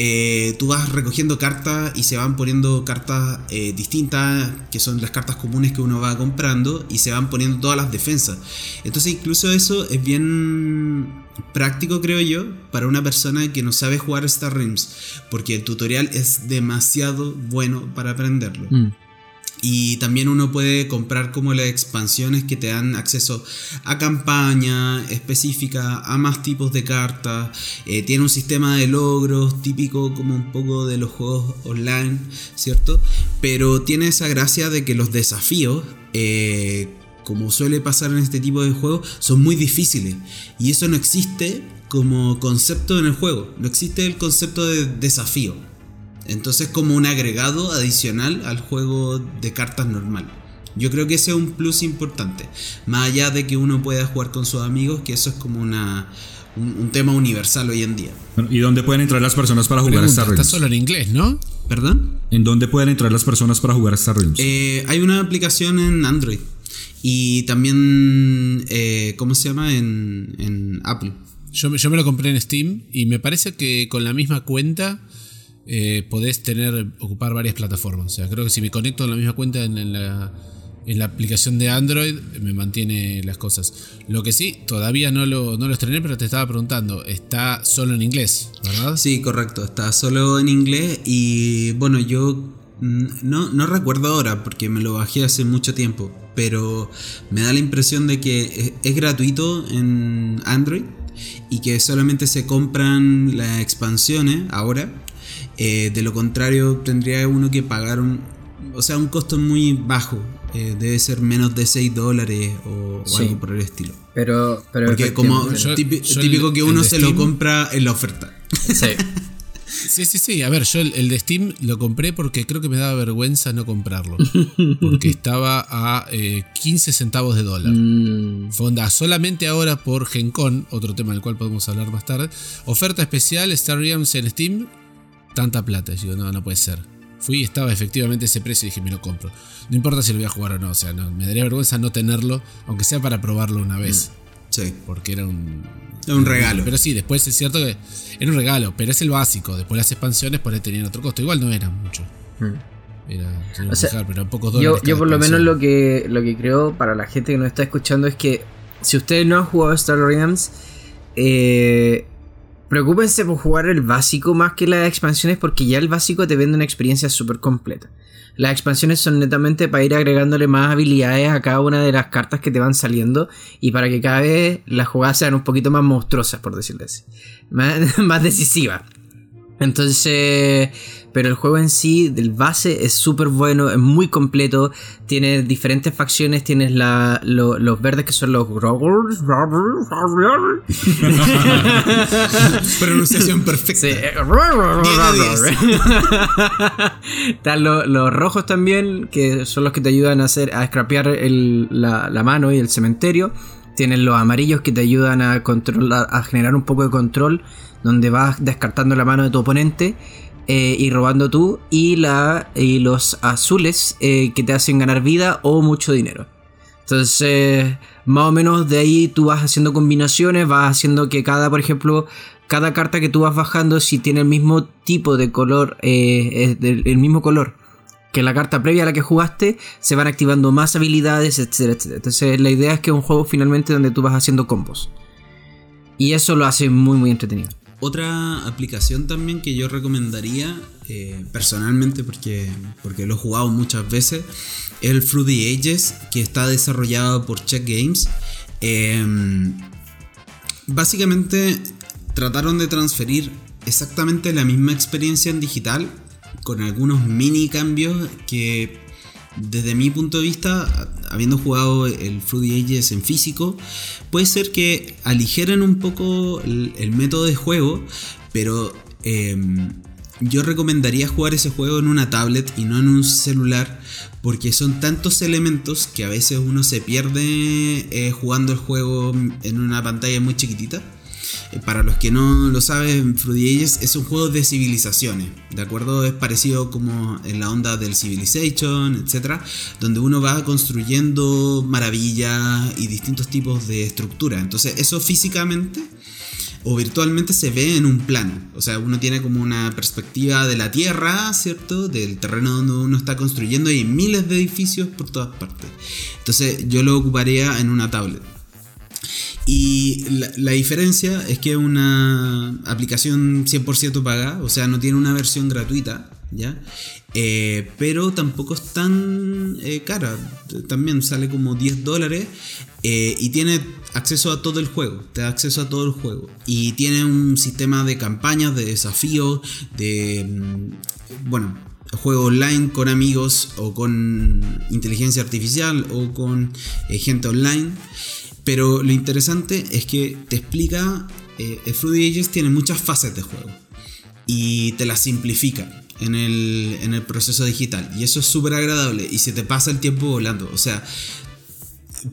eh, tú vas recogiendo cartas y se van poniendo cartas eh, distintas, que son las cartas comunes que uno va comprando, y se van poniendo todas las defensas. Entonces incluso eso es bien práctico, creo yo, para una persona que no sabe jugar Star Realms, porque el tutorial es demasiado bueno para aprenderlo. Mm. Y también uno puede comprar como las expansiones que te dan acceso a campaña específica, a más tipos de cartas. Eh, tiene un sistema de logros típico como un poco de los juegos online, ¿cierto? Pero tiene esa gracia de que los desafíos, eh, como suele pasar en este tipo de juegos, son muy difíciles. Y eso no existe como concepto en el juego. No existe el concepto de desafío. Entonces como un agregado adicional al juego de cartas normal. Yo creo que ese es un plus importante. Más allá de que uno pueda jugar con sus amigos, que eso es como una, un, tema universal hoy en día. ¿Y dónde pueden entrar las personas para jugar a Star Realms? Está solo en inglés, ¿no? ¿Perdón? ¿En dónde pueden entrar las personas para jugar a Star Realms? Eh, hay una aplicación en Android. Y también, eh, ¿cómo se llama? En, en Apple. Yo, yo me lo compré en Steam y me parece que con la misma cuenta eh, podés tener, ocupar varias plataformas. O sea, creo que si me conecto en la misma cuenta en, la, en la aplicación de Android, me mantiene las cosas. Lo que sí, todavía no lo, no lo estrené, pero te estaba preguntando, está solo en inglés, ¿verdad? Sí, correcto, está solo en inglés y bueno, yo no, no recuerdo ahora porque me lo bajé hace mucho tiempo, pero me da la impresión de que es gratuito en Android y que solamente se compran las expansiones ahora. Eh, de lo contrario, tendría uno que pagar un, o sea, un costo muy bajo. Eh, debe ser menos de 6 dólares o, o Sí. algo por el estilo. Pero, pero Porque como Yo- yo típico el- que uno se lo compra en la oferta. sí. Sí, sí, sí. A ver, yo el, el de Steam lo compré porque creo que me daba vergüenza no comprarlo. Porque estaba a eh, 15 centavos de dólar. Mm, Fonda, solamente ahora por GenCon, otro tema del cual podemos hablar más tarde. Oferta especial, Star Realms en Steam, tanta plata. Y yo, no, no puede ser. Fui y estaba efectivamente ese precio y dije, me lo compro. No importa si lo voy a jugar o no, o sea, no, me daría vergüenza no tenerlo, aunque sea para probarlo una vez. Sí. Porque era un. Es un regalo. Pero sí, después es cierto que era un regalo, pero es el básico. Después las expansiones por ahí tenían otro costo. Igual no eran mucho. Era, se iba a O sea, fijar, pero eran pocos Yo, dólares. yo cada por lo menos lo que, lo que creo para la gente que nos está escuchando es que si ustedes no han jugado Star Realms, eh, preocúpense por jugar el básico más que las expansiones porque ya el básico te vende una experiencia súper completa. Las expansiones son netamente para ir agregándole más habilidades a cada una de las cartas que te van saliendo y para que cada vez las jugadas sean un poquito más monstruosas, por decirlo así. Más, más decisivas. Entonces, pero el juego en sí, del base, es súper bueno, es muy completo. Tiene diferentes facciones, tienes la, lo- los verdes que son los Growlers. Pronunciación perfecta. Sí. 10 de 10. Están lo- los rojos también, que son los que te ayudan a hacer a scrapear el- la, la mano y el cementerio. Tienes los amarillos que te ayudan a controlar, a generar un poco de control, donde vas descartando la mano de tu oponente eh, y robando tú. Y, la, y los azules eh, que te hacen ganar vida o mucho dinero. Entonces, más o menos de ahí tú vas haciendo combinaciones, vas haciendo que cada, por ejemplo, cada carta que tú vas bajando, si tiene el mismo tipo de color, eh, el mismo color que la carta previa a la que jugaste, se van activando más habilidades, etcétera, etcétera. Entonces, la idea es que es un juego finalmente donde tú vas haciendo combos. Y eso lo hace muy, muy entretenido. Otra aplicación también que yo recomendaría eh, personalmente porque, porque lo he jugado muchas veces es el Fruity Ages que está desarrollado por Check Games. Eh, básicamente trataron de transferir exactamente la misma experiencia en digital con algunos mini cambios que desde mi punto de vista, habiendo jugado el Fruity Ages en físico, puede ser que aligeren un poco el, el método de juego, pero em, yo recomendaría jugar ese juego en una tablet y no en un celular, porque son tantos elementos que a veces uno se pierde eh, jugando el juego en una pantalla muy chiquitita. Eh, Para los que no lo saben, Fruity Ages es un juego de civilizaciones, ¿de acuerdo? Es parecido como en la onda del Civilization, etc. Donde uno va construyendo maravillas y distintos tipos de estructura. Entonces eso físicamente o virtualmente se ve en un plano. O sea, uno tiene como una perspectiva de la Tierra, ¿cierto? Del terreno donde uno está construyendo y hay miles de edificios por todas partes. Entonces yo lo ocuparía en una tablet. Y la, diferencia es que es una aplicación 100% paga, o sea, no tiene una versión gratuita, ¿ya? Eh, pero tampoco es tan eh, cara, también sale como 10 dólares eh, y tiene acceso a todo el juego, te da acceso a todo el juego. Y tiene un sistema de campañas, de desafíos, de... mm, Bueno, juego online con amigos o con inteligencia artificial o con gente online. Pero lo interesante es que te explica, eh, el Fruity Ages tiene muchas fases de juego y te las simplifica en el, en el proceso digital. Y eso es súper agradable y se te pasa el tiempo volando. O sea,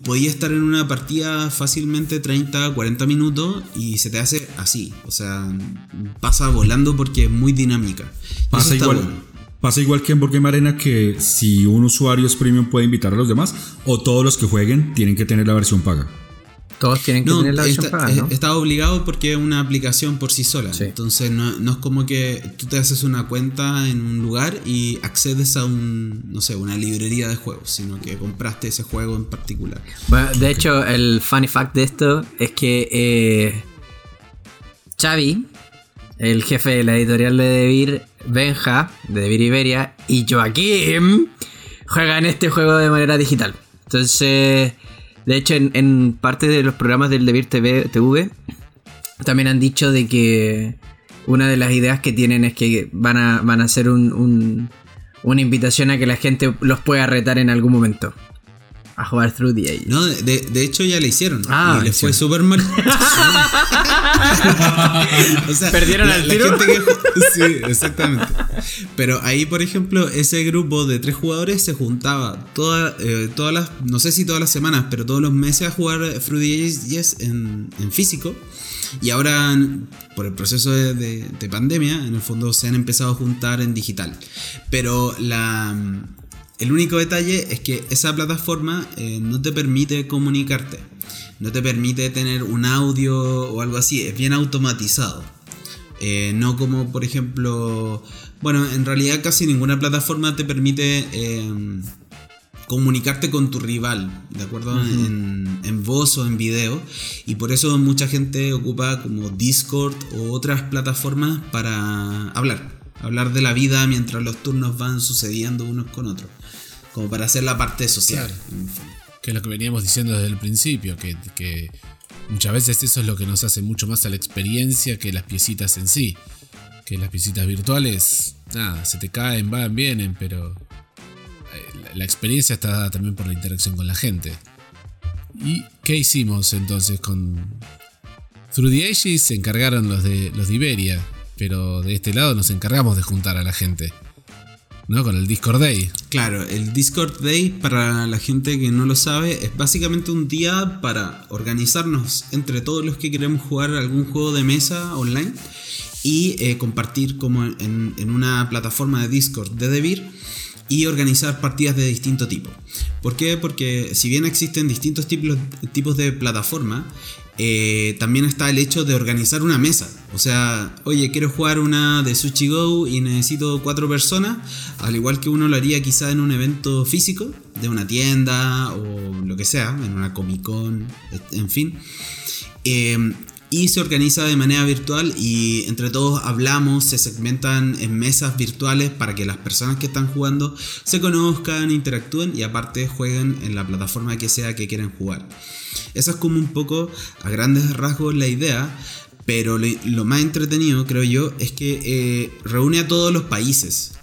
podía estar en una partida fácilmente 30, 40 minutos y se te hace así. O sea, pasa volando porque es muy dinámica. Pasa igual, bueno. pasa igual que en Board Game Arena que si un usuario es premium puede invitar a los demás o todos los que jueguen tienen que tener la versión paga. Todos tienen que No, tener la versión está, es- ¿no? está obligado porque es una aplicación por sí sola. Sí. Entonces no, no es como que tú te haces una cuenta en un lugar y accedes a un, no sé, una librería de juegos, sino que compraste ese juego en particular. Bueno, de hecho, el funny fact de esto es que eh, Xavi, el jefe de la editorial de Debir, Benja, de Debir Iberia, y Joaquín juegan este juego de manera digital. Entonces, de hecho, en, en parte de los programas del Debir TV, TV también han dicho de que una de las ideas que tienen es que van a, van a hacer un, un- una invitación a que la gente los pueda retar en algún momento. A jugar Through the Ages. No, de, de- hecho ya le hicieron. Ah, y les fue súper mal. O sea, ¿Perdieron la- al la tiro? gente que ju- sí, exactamente. Pero ahí, por ejemplo, ese grupo de tres jugadores se juntaba toda- eh, todas las, no sé si todas las semanas, pero todos los meses a jugar Fruity Yes en, en físico. Y ahora, por el proceso de, de- de pandemia, en el fondo se han empezado a juntar en digital. Pero la, el único detalle es que esa plataforma eh, no te permite comunicarte. No te permite tener un audio o algo así. Es bien automatizado. Eh, no como, por ejemplo. Bueno, en realidad casi ninguna plataforma te permite eh, comunicarte con tu rival, ¿de acuerdo? en, en voz o en video. Y por eso mucha gente ocupa como Discord o otras plataformas para hablar. Hablar de la vida mientras los turnos van sucediendo unos con otros. Como para hacer la parte social. Claro. en fondo. Que es lo que veníamos diciendo desde el principio, que, muchas veces eso es lo que nos hace mucho más a la experiencia que las piecitas en sí. Que las piecitas virtuales, nada, se te caen, van, vienen, pero eh, la, la experiencia está dada también por la interacción con la gente. ¿Y qué hicimos entonces con... Through the Ages se encargaron los de, los de Iberia, pero de este lado nos encargamos de juntar a la gente. ¿No? Con el Discord Day. Claro, el Discord Day, para la gente que no lo sabe, es básicamente un día para organizarnos entre todos los que queremos jugar algún juego de mesa online y eh, compartir como en, una plataforma de Discord de Devir y organizar partidas de distinto tipo. ¿Por qué? Porque si bien existen distintos tipos, tipos de plataforma, eh, también está el hecho de organizar una mesa. O sea, oye, quiero jugar una de Sushi Go y necesito cuatro personas, al igual que uno lo haría quizá en un evento físico, de una tienda o lo que sea, en una Comic Con, en fin. Eh, y se organiza de manera virtual y entre todos hablamos, se segmentan en mesas virtuales para que las personas que están jugando se conozcan, interactúen y aparte jueguen en la plataforma que sea que quieran jugar. Esa es como un poco a grandes rasgos la idea, pero lo, más entretenido creo yo es que eh, reúne a todos los países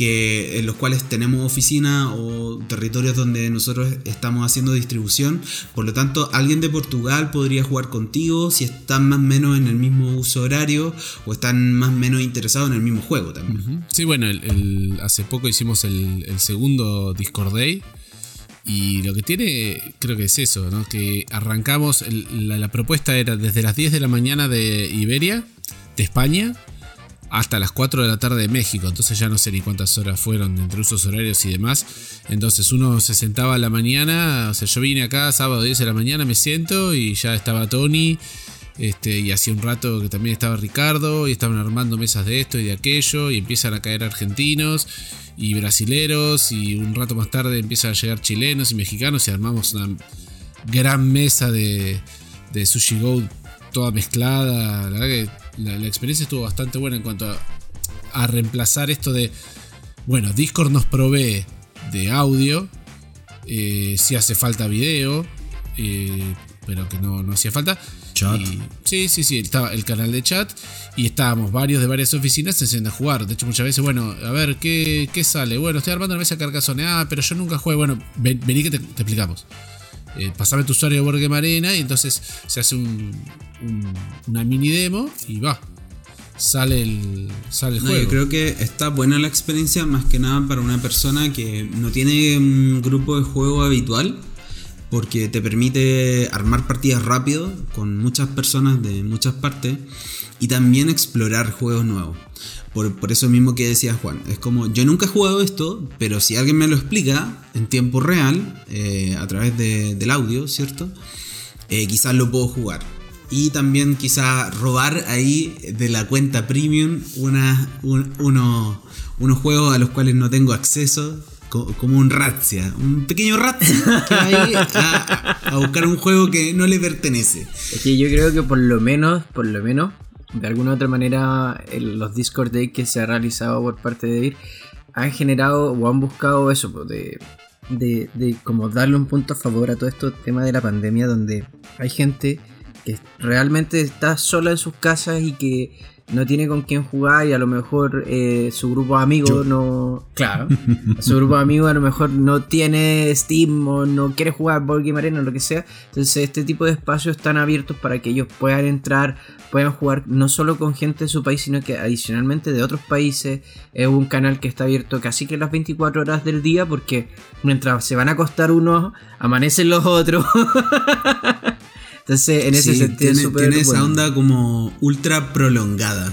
que, en los cuales tenemos oficina o territorios donde nosotros estamos haciendo distribución. Por lo tanto, alguien de Portugal podría jugar contigo si están más o menos en el mismo uso horario o están más o menos interesados en el mismo juego también. Sí, bueno, hace poco hicimos el, segundo Discord Day. Y lo que tiene, creo que es eso, ¿no? Que arrancamos, la propuesta era desde las 10 de la mañana de Iberia, de España, hasta las 4 de la tarde de México. Entonces ya no sé ni cuántas horas fueron entre usos horarios y demás. Entonces uno se sentaba a la mañana, o sea, yo vine acá sábado 10 de la mañana, me siento y ya estaba Tony. Este, y hacía un rato que también estaba Ricardo y estaban armando mesas de esto y de aquello y empiezan a caer argentinos y brasileros y un rato más tarde empiezan a llegar chilenos y mexicanos y armamos una gran mesa de, de Sushi Go toda mezclada. La verdad que la, la experiencia estuvo bastante buena en cuanto a, a reemplazar esto de, bueno, Discord nos provee de audio, eh, si hace falta video, eh, pero que no, no hacía falta. Chat. Y- sí, sí, sí, estaba el canal de chat y estábamos varios de varias oficinas enseñando a jugar. De hecho, muchas veces, bueno, a ver, ¿qué, qué sale? Bueno, estoy armando una mesa de Carcassonne. Ah, pero yo nunca juego. Bueno, ven- vení que te, te explicamos. Eh, pasame tu usuario de Board Game Arena y entonces se hace un, un- una mini demo y va. Sale el, sale el No, juego. yo creo que está buena la experiencia más que nada para una persona que no tiene un grupo de juego habitual porque te permite armar partidas rápido con muchas personas de muchas partes y también explorar juegos nuevos. Por, por eso mismo que decía Juan, es como yo nunca he jugado esto, pero si alguien me lo explica en tiempo real, eh, a través de- del audio, ¿cierto? eh, quizás lo puedo jugar. Y también quizás robar ahí de la cuenta premium una- un- uno- unos juegos a los cuales no tengo acceso, co- como un Razzia, un pequeño Razzia a, buscar un juego que no le pertenece. Es que yo creo que por lo menos, por lo menos, de alguna u otra manera, los Discord Day que se ha realizado por parte de IR han generado o han buscado eso, de, de, de como darle un punto a favor a todo este tema de la pandemia, donde hay gente que realmente está sola en sus casas y que no tiene con quién jugar y a lo mejor eh, su grupo de amigos no. Claro. su grupo de amigos a lo mejor no tiene Steam o no quiere jugar Board Game Arena o lo que sea. Entonces, este tipo de espacios están abiertos para que ellos puedan entrar, puedan jugar no solo con gente de su país, sino que adicionalmente de otros países. Es un canal que está abierto casi que las 24 horas del día porque mientras se van a acostar unos, amanecen los otros. Entonces, en ese Sí, sentido, tiene, tiene esa bueno. onda como ultra prolongada.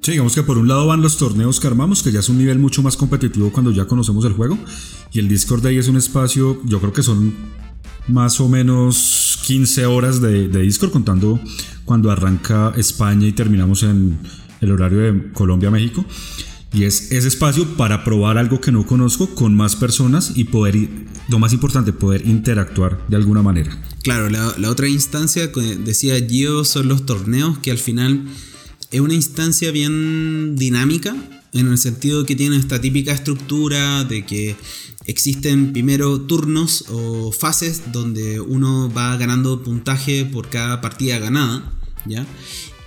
Sí, digamos que por un lado van los torneos que armamos, que ya es un nivel mucho más competitivo cuando ya conocemos el juego. Y el Discord de ahí es un espacio, yo creo que son más o menos 15 horas de, de Discord, contando cuando arranca España y terminamos en el horario de Colombia-México. Y es ese espacio para probar algo que no conozco con más personas y poder, lo más importante, poder interactuar de alguna manera. Claro, la, la otra instancia decía Gio son los torneos, que al final es una instancia bien dinámica, en el sentido que tiene esta típica estructura de que existen primero turnos o fases donde uno va ganando puntaje por cada partida ganada, ¿ya?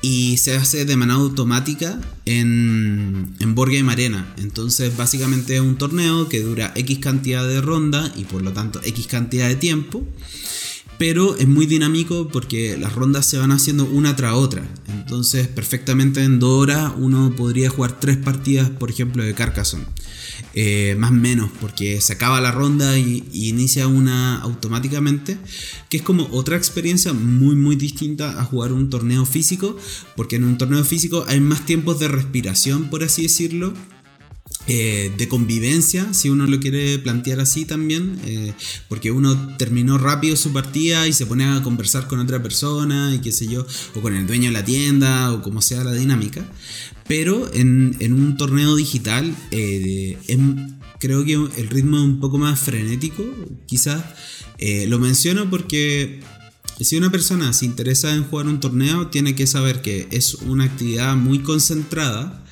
Y se hace de manera automática en, en Board Game Arena. Entonces, básicamente es un torneo que dura X cantidad de ronda y por lo tanto X cantidad de tiempo pero es muy dinámico porque las rondas se van haciendo una tras otra. Entonces, perfectamente en dos horas uno podría jugar tres partidas, por ejemplo, de Carcassonne. Eh, más menos, porque se acaba la ronda y inicia una automáticamente, que es como otra experiencia muy muy distinta a jugar un torneo físico, porque en un torneo físico hay más tiempos de respiración, por así decirlo, eh, de convivencia, si uno lo quiere plantear así también, eh, porque uno terminó rápido su partida y se pone a conversar con otra persona y qué sé yo, o con el dueño de la tienda o como sea la dinámica. Pero en, un torneo digital eh, em- creo que el ritmo es un poco más frenético, quizás. Lo menciono porque si una persona se interesa en jugar un torneo, tiene que saber que es una actividad muy concentrada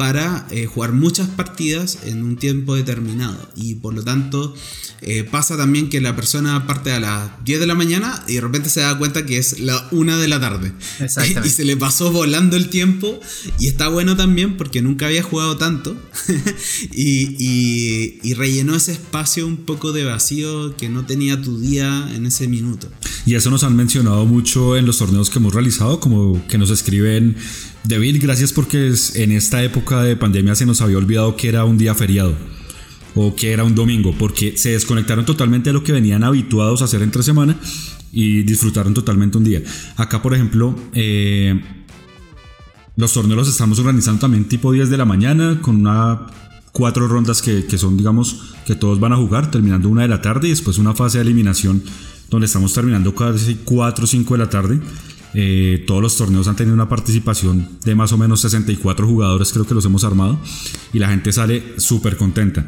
para eh, jugar muchas partidas en un tiempo determinado. Y por lo tanto, eh, pasa también que la persona parte a las 10 de la mañana y de repente se da cuenta que es la 1 de la tarde. Exactamente. y se le pasó volando el tiempo. Y está bueno también porque nunca había jugado tanto. y, y- y rellenó ese espacio un poco de vacío que no tenía tu día en ese minuto. Y eso nos han mencionado mucho en los torneos que hemos realizado, como que nos escriben, David, gracias porque en esta época de pandemia se nos había olvidado que era un día feriado o que era un domingo, porque se desconectaron totalmente de lo que venían habituados a hacer entre semana y disfrutaron totalmente un día. Acá, por ejemplo, eh, los torneos los estamos organizando también tipo 10 de la mañana con una cuatro rondas que, que son digamos que todos van a jugar terminando una de la tarde y después una fase de eliminación donde estamos terminando casi 4 o 5 de la tarde. Eh, todos los torneos han tenido una participación de más o menos 64 jugadores, creo que los hemos armado, y la gente sale súper contenta.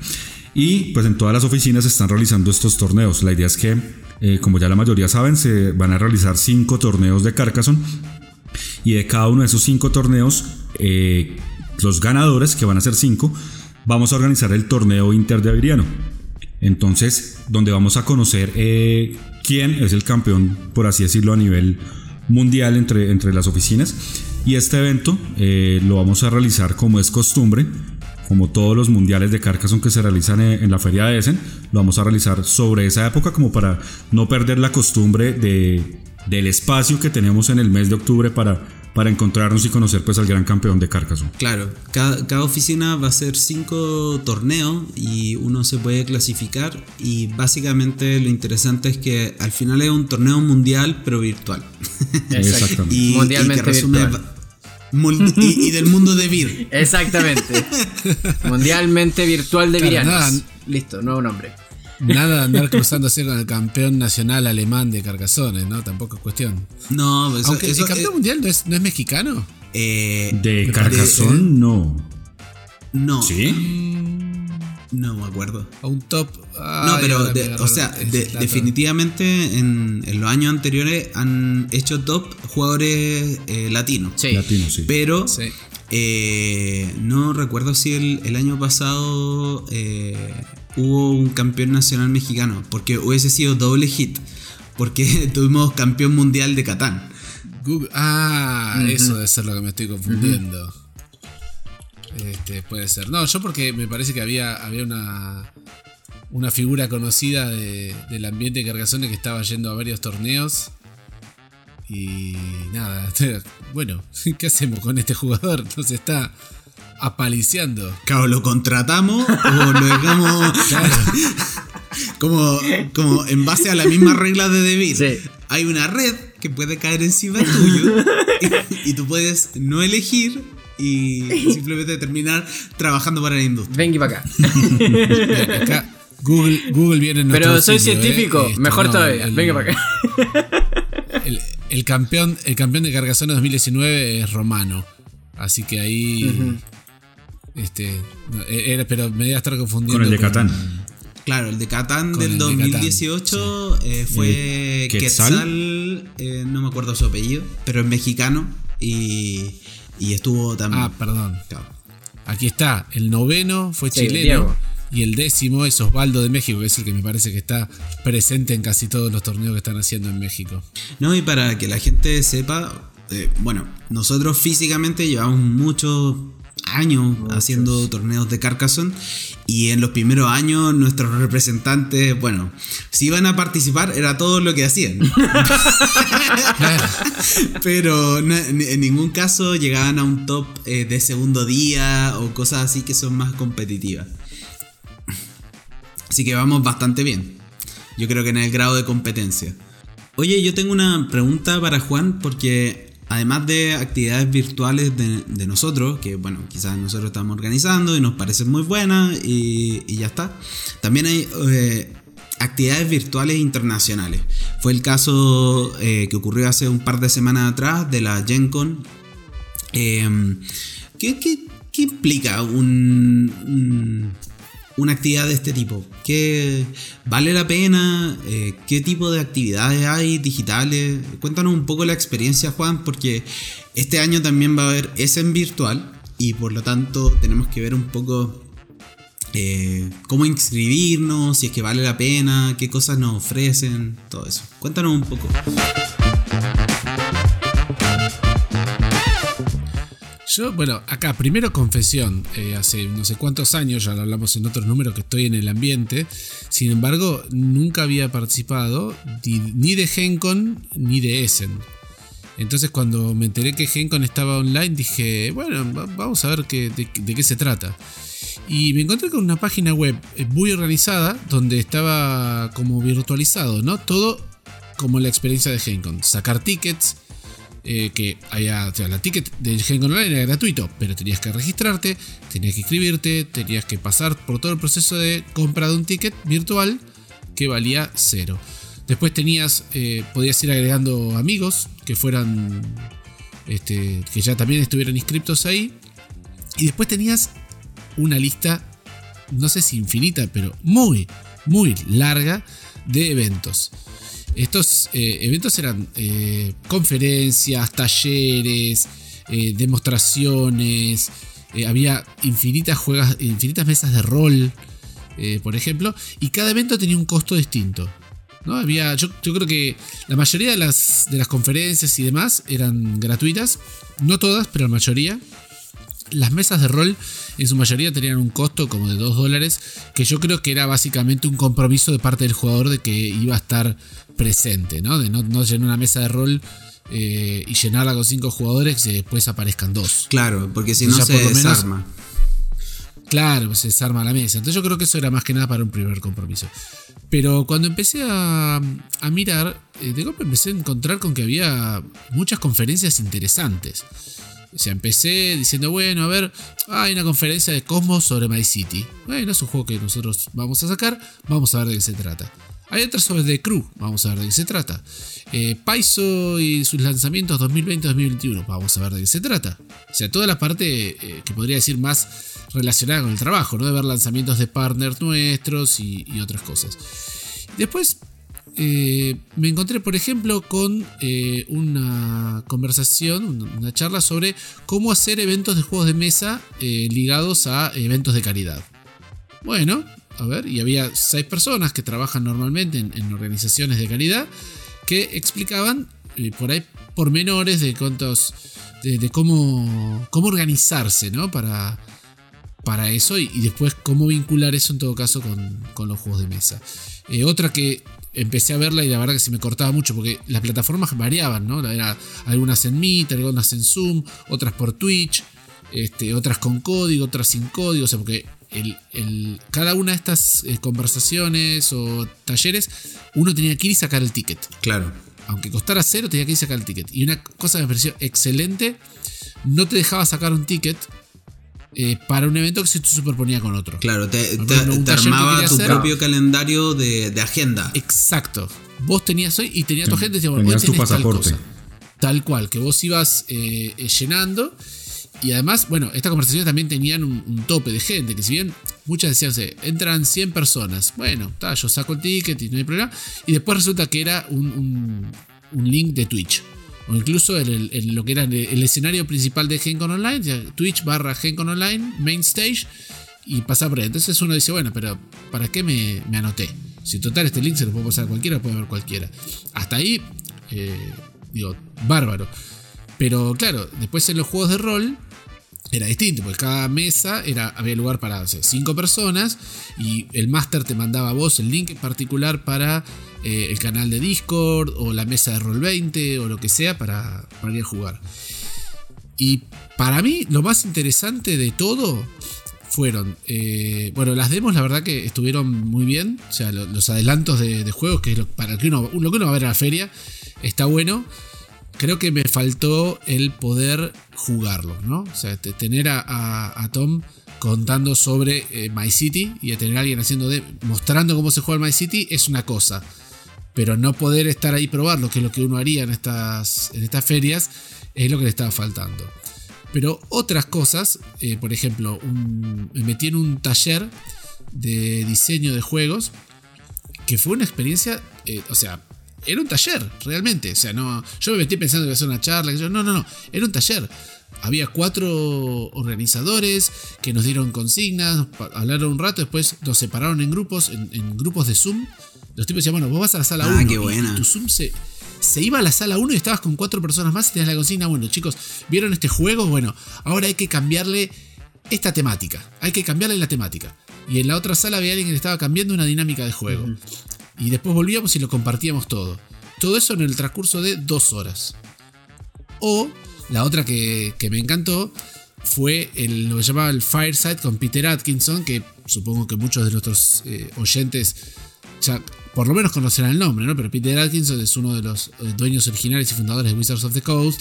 Y pues en todas las oficinas se están realizando estos torneos. La idea es que, eh, como ya la mayoría saben, se van a realizar 5 torneos de Carcassonne y de cada uno de esos cinco torneos, eh, los ganadores, que van a ser cinco, vamos a organizar el torneo Inter de Aviriano. Entonces, donde vamos a conocer quién es el campeón, por así decirlo, a nivel mundial entre, entre las oficinas. Y este evento eh, lo vamos a realizar como es costumbre, como todos los mundiales de Carcassonne que se realizan en, en la feria de Essen, lo vamos a realizar sobre esa época como para no perder la costumbre de, del espacio que tenemos en el mes de octubre para, para encontrarnos y conocer pues al gran campeón de Carcassonne. Claro, cada, cada oficina va a ser cinco torneos y uno se puede clasificar y básicamente lo interesante es que al final es un torneo mundial pero virtual. Exactamente. y, Mundialmente y que resume virtual. y, y del mundo de Vir. Exactamente. Mundialmente virtual de Claro, viranos. nada. Listo, nuevo nombre. Nada de andar cruzándose con el campeón nacional alemán de Carcassonne, ¿no? Tampoco es cuestión. No, pues eso, Aunque eso, el campeón eh, mundial no es, no es mexicano. eh, De Carcassonne, no. no, ¿Sí? no me acuerdo. A un top. No, pero, de- o sea, de- definitivamente en, en los años anteriores han hecho top jugadores eh, latinos. Sí. Latino, sí. Pero Sí. eh, no recuerdo si el, el año pasado eh, hubo un campeón nacional mexicano, porque hubiese sido doble hit. porque tuvimos campeón mundial de Catán. Google- Ah, eso debe ser lo que me estoy confundiendo. Este, puede ser. No, yo porque me parece que había, había una, una figura conocida de- del ambiente de Carcassonne que estaba yendo a varios torneos. Y nada, bueno, ¿qué hacemos con este jugador? Nos está apaliciando. Claro, lo contratamos o lo dejamos Claro. como, como en base a la misma regla de David. Sí. Hay una red que puede caer encima tuyo y, y tú puedes no elegir y simplemente terminar trabajando para la industria. Venga para acá. Google, Google viene en nuestro Pero soy ¿eh? científico, Esto, mejor no, todavía. el- Venga para acá. El, el campeón, el campeón de Carcassonne 2019 es Romano. Así que ahí. Este. no, era, pero me voy a estar confundiendo. Con el de Catán. Claro, el de Catán Con del el de Catán, 2018 eh, fue ¿Quetzal? Quetzal, eh, no me acuerdo su apellido, pero es mexicano y, y estuvo también. Ah, perdón. Claro. Aquí está. El noveno fue Sí, chileno. Diego. Y el décimo es Osvaldo de México, que es el que me parece que está presente en casi todos los torneos que están haciendo en México. No, y para que la gente sepa, eh, bueno, nosotros físicamente llevamos muchos años haciendo torneos de Carcassonne y en los primeros años nuestros representantes, bueno, si iban a participar era todo lo que hacían. Pero en ningún caso llegaban a un top eh, de segundo día o cosas así que son más competitivas. Así que vamos bastante bien. Yo creo que en el grado de competencia. Oye, yo tengo una pregunta para Juan porque además de actividades virtuales de, nosotros, que bueno, quizás nosotros estamos organizando y nos parecen muy buenas y, ya está, también hay eh, actividades virtuales internacionales. Fue el caso eh, que ocurrió hace un par de semanas atrás de la Gen Con. Eh, ¿qué, qué- qué implica un, una actividad de este tipo? ¿Qué vale la pena? Eh, ¿Qué tipo de actividades hay digitales? Cuéntanos un poco la experiencia, Juan, porque este año también va a haber en virtual y por lo tanto tenemos que ver un poco eh, cómo inscribirnos, si es que vale la pena, qué cosas nos ofrecen, todo eso. Cuéntanos un poco. Yo, bueno, acá, primero confesión, eh, hace no sé cuántos años, ya lo hablamos en otros números, que estoy en el ambiente, sin embargo, nunca había participado ni, de Gencon ni de Essen. Entonces cuando me enteré que Gencon estaba online, dije, bueno, va- vamos a ver qué- de, de qué se trata. Y me encontré con una página web eh, muy organizada, donde estaba como virtualizado, ¿no? Todo como la experiencia de Gencon. Sacar tickets, eh, que haya, o la ticket del Gencon Online era gratuito, pero tenías que registrarte, tenías que inscribirte, tenías que pasar por todo el proceso de compra de un ticket virtual que valía cero. Después tenías, eh, podías ir agregando amigos que fueran, este, que ya también estuvieran inscriptos ahí. Y después tenías una lista, no sé si infinita, pero muy, muy larga de eventos. Estos eh, eventos eran eh, conferencias, talleres, eh, demostraciones, había infinitas, juegas, infinitas mesas de rol, por ejemplo, y cada evento tenía un costo distinto. ¿no? Había, yo, yo creo que la mayoría de las, de las conferencias y demás eran gratuitas, no todas, pero la mayoría. Las mesas de rol en su mayoría tenían un costo como de 2 dólares, que yo creo que era básicamente un compromiso de parte del jugador de que iba a estar presente, ¿no? De no, no llenar una mesa de rol eh, y llenarla con 5 jugadores y después aparezcan dos. Claro, porque si no se por menos- desarma. Claro, se desarma la mesa. Entonces yo creo que eso era más que nada para un primer compromiso. Pero cuando empecé a, a mirar, eh, de golpe empecé a encontrar con que había muchas conferencias interesantes. O sea, empecé diciendo, bueno, a ver, hay una conferencia de Cosmos sobre My City. Bueno, es un juego que nosotros vamos a sacar, vamos a ver de qué se trata. Hay otra sobre The Crew, vamos a ver de qué se trata. Eh, Paizo y sus lanzamientos 2020-2021, vamos a ver de qué se trata. O sea, toda la parte eh, que podría decir más relacionada con el trabajo, ¿no? De ver lanzamientos de partners nuestros y, otras cosas. Después eh, me encontré, por ejemplo, con eh, una conversación, una- charla sobre cómo hacer eventos de juegos de mesa ligados a eventos de caridad. Bueno, a ver, y había seis personas que trabajan normalmente en, organizaciones de caridad que explicaban eh, por ahí pormenores de cuántos. de, cómo. cómo organizarse, ¿no? Para. Para eso y, y después cómo vincular eso en todo caso con, con los juegos de mesa. Eh, otra que empecé a verla y la verdad que se me cortaba mucho porque las plataformas variaban, ¿no? Era algunas en Meet, algunas en Zoom, otras por Twitch, este, otras con código, otras sin código, o sea, porque el, el- cada una de estas eh, conversaciones o talleres, uno tenía que ir y sacar el ticket. Claro. Aunque costara cero, tenía que ir y sacar el ticket. Y una cosa que me pareció excelente, no te dejaba sacar un ticket eh, para un evento que se superponía con otro. Claro, te, te- armaba tu hacer- propio calendario de, de agenda. Exacto. Vos tenías hoy y tenía tu gente decía, bueno, Tenías hoy tu tal pasaporte. cosa. Tal cual, que vos ibas eh, llenando. Y además, bueno, estas conversaciones también tenían un, tope de gente, que si bien muchas decían, "Sí, entran 100 personas, bueno, ta, yo saco el ticket y no hay problema. Y después resulta que era un, un- link de Twitch. O incluso en, el- en lo que era el, escenario principal de GenCon Online, Twitch barra GenCon Online, main stage, y pasar por ahí. Entonces uno dice, bueno, pero ¿para qué me, anoté? Si total este link se lo puede pasar a cualquiera, lo puede ver cualquiera. Hasta ahí, eh, digo, bárbaro. Pero claro, después en los juegos de rol era distinto, porque cada mesa era, había lugar para o cinco personas y el máster te mandaba a vos el link en particular para eh, el canal de Discord o la mesa de Roll 20 o lo que sea para, para ir a jugar. Y para mí lo más interesante de todo fueron, eh, bueno, las demos la verdad que estuvieron muy bien, o sea, lo- los adelantos de, juegos, que es para que uno, lo que uno va a ver a la feria, está bueno. Creo que me faltó el poder jugarlo, ¿no? O sea, te- tener a, Tom contando sobre eh, My City y a tener a alguien haciendo de, mostrando cómo se juega My City es una cosa. Pero no poder estar ahí probarlo, que es lo que uno haría en estas, en estas ferias, es lo que le estaba faltando. Pero otras cosas, eh, por ejemplo, me metí en un taller de diseño de juegos que fue una experiencia, eh, o sea, era un taller, realmente. O sea, no, yo me metí pensando que iba a ser una charla, yo, no, no, no, era un taller. Había cuatro organizadores que nos dieron consignas, hablaron un rato, después nos separaron en grupos, en, en grupos de Zoom. Los tipos decían, bueno, vos vas a la sala Ah, 1 qué buena. y tu Zoom se, se iba a la sala 1 y estabas con cuatro personas más y tenías la consigna, bueno, chicos, ¿vieron este juego? Bueno, ahora hay que cambiarle esta temática, hay que cambiarle la temática. Y en la otra sala había alguien que le estaba cambiando una dinámica de juego. Y después volvíamos y lo compartíamos todo. Todo eso en el transcurso de dos horas. O la otra que, que me encantó fue el- lo que llamaba el Fireside con Peter Atkinson, que supongo que muchos de nuestros eh, oyentes ya por lo menos conocerán el nombre, ¿no? Pero Peter Atkinson es uno de los eh, dueños originales y fundadores de Wizards of the Coast,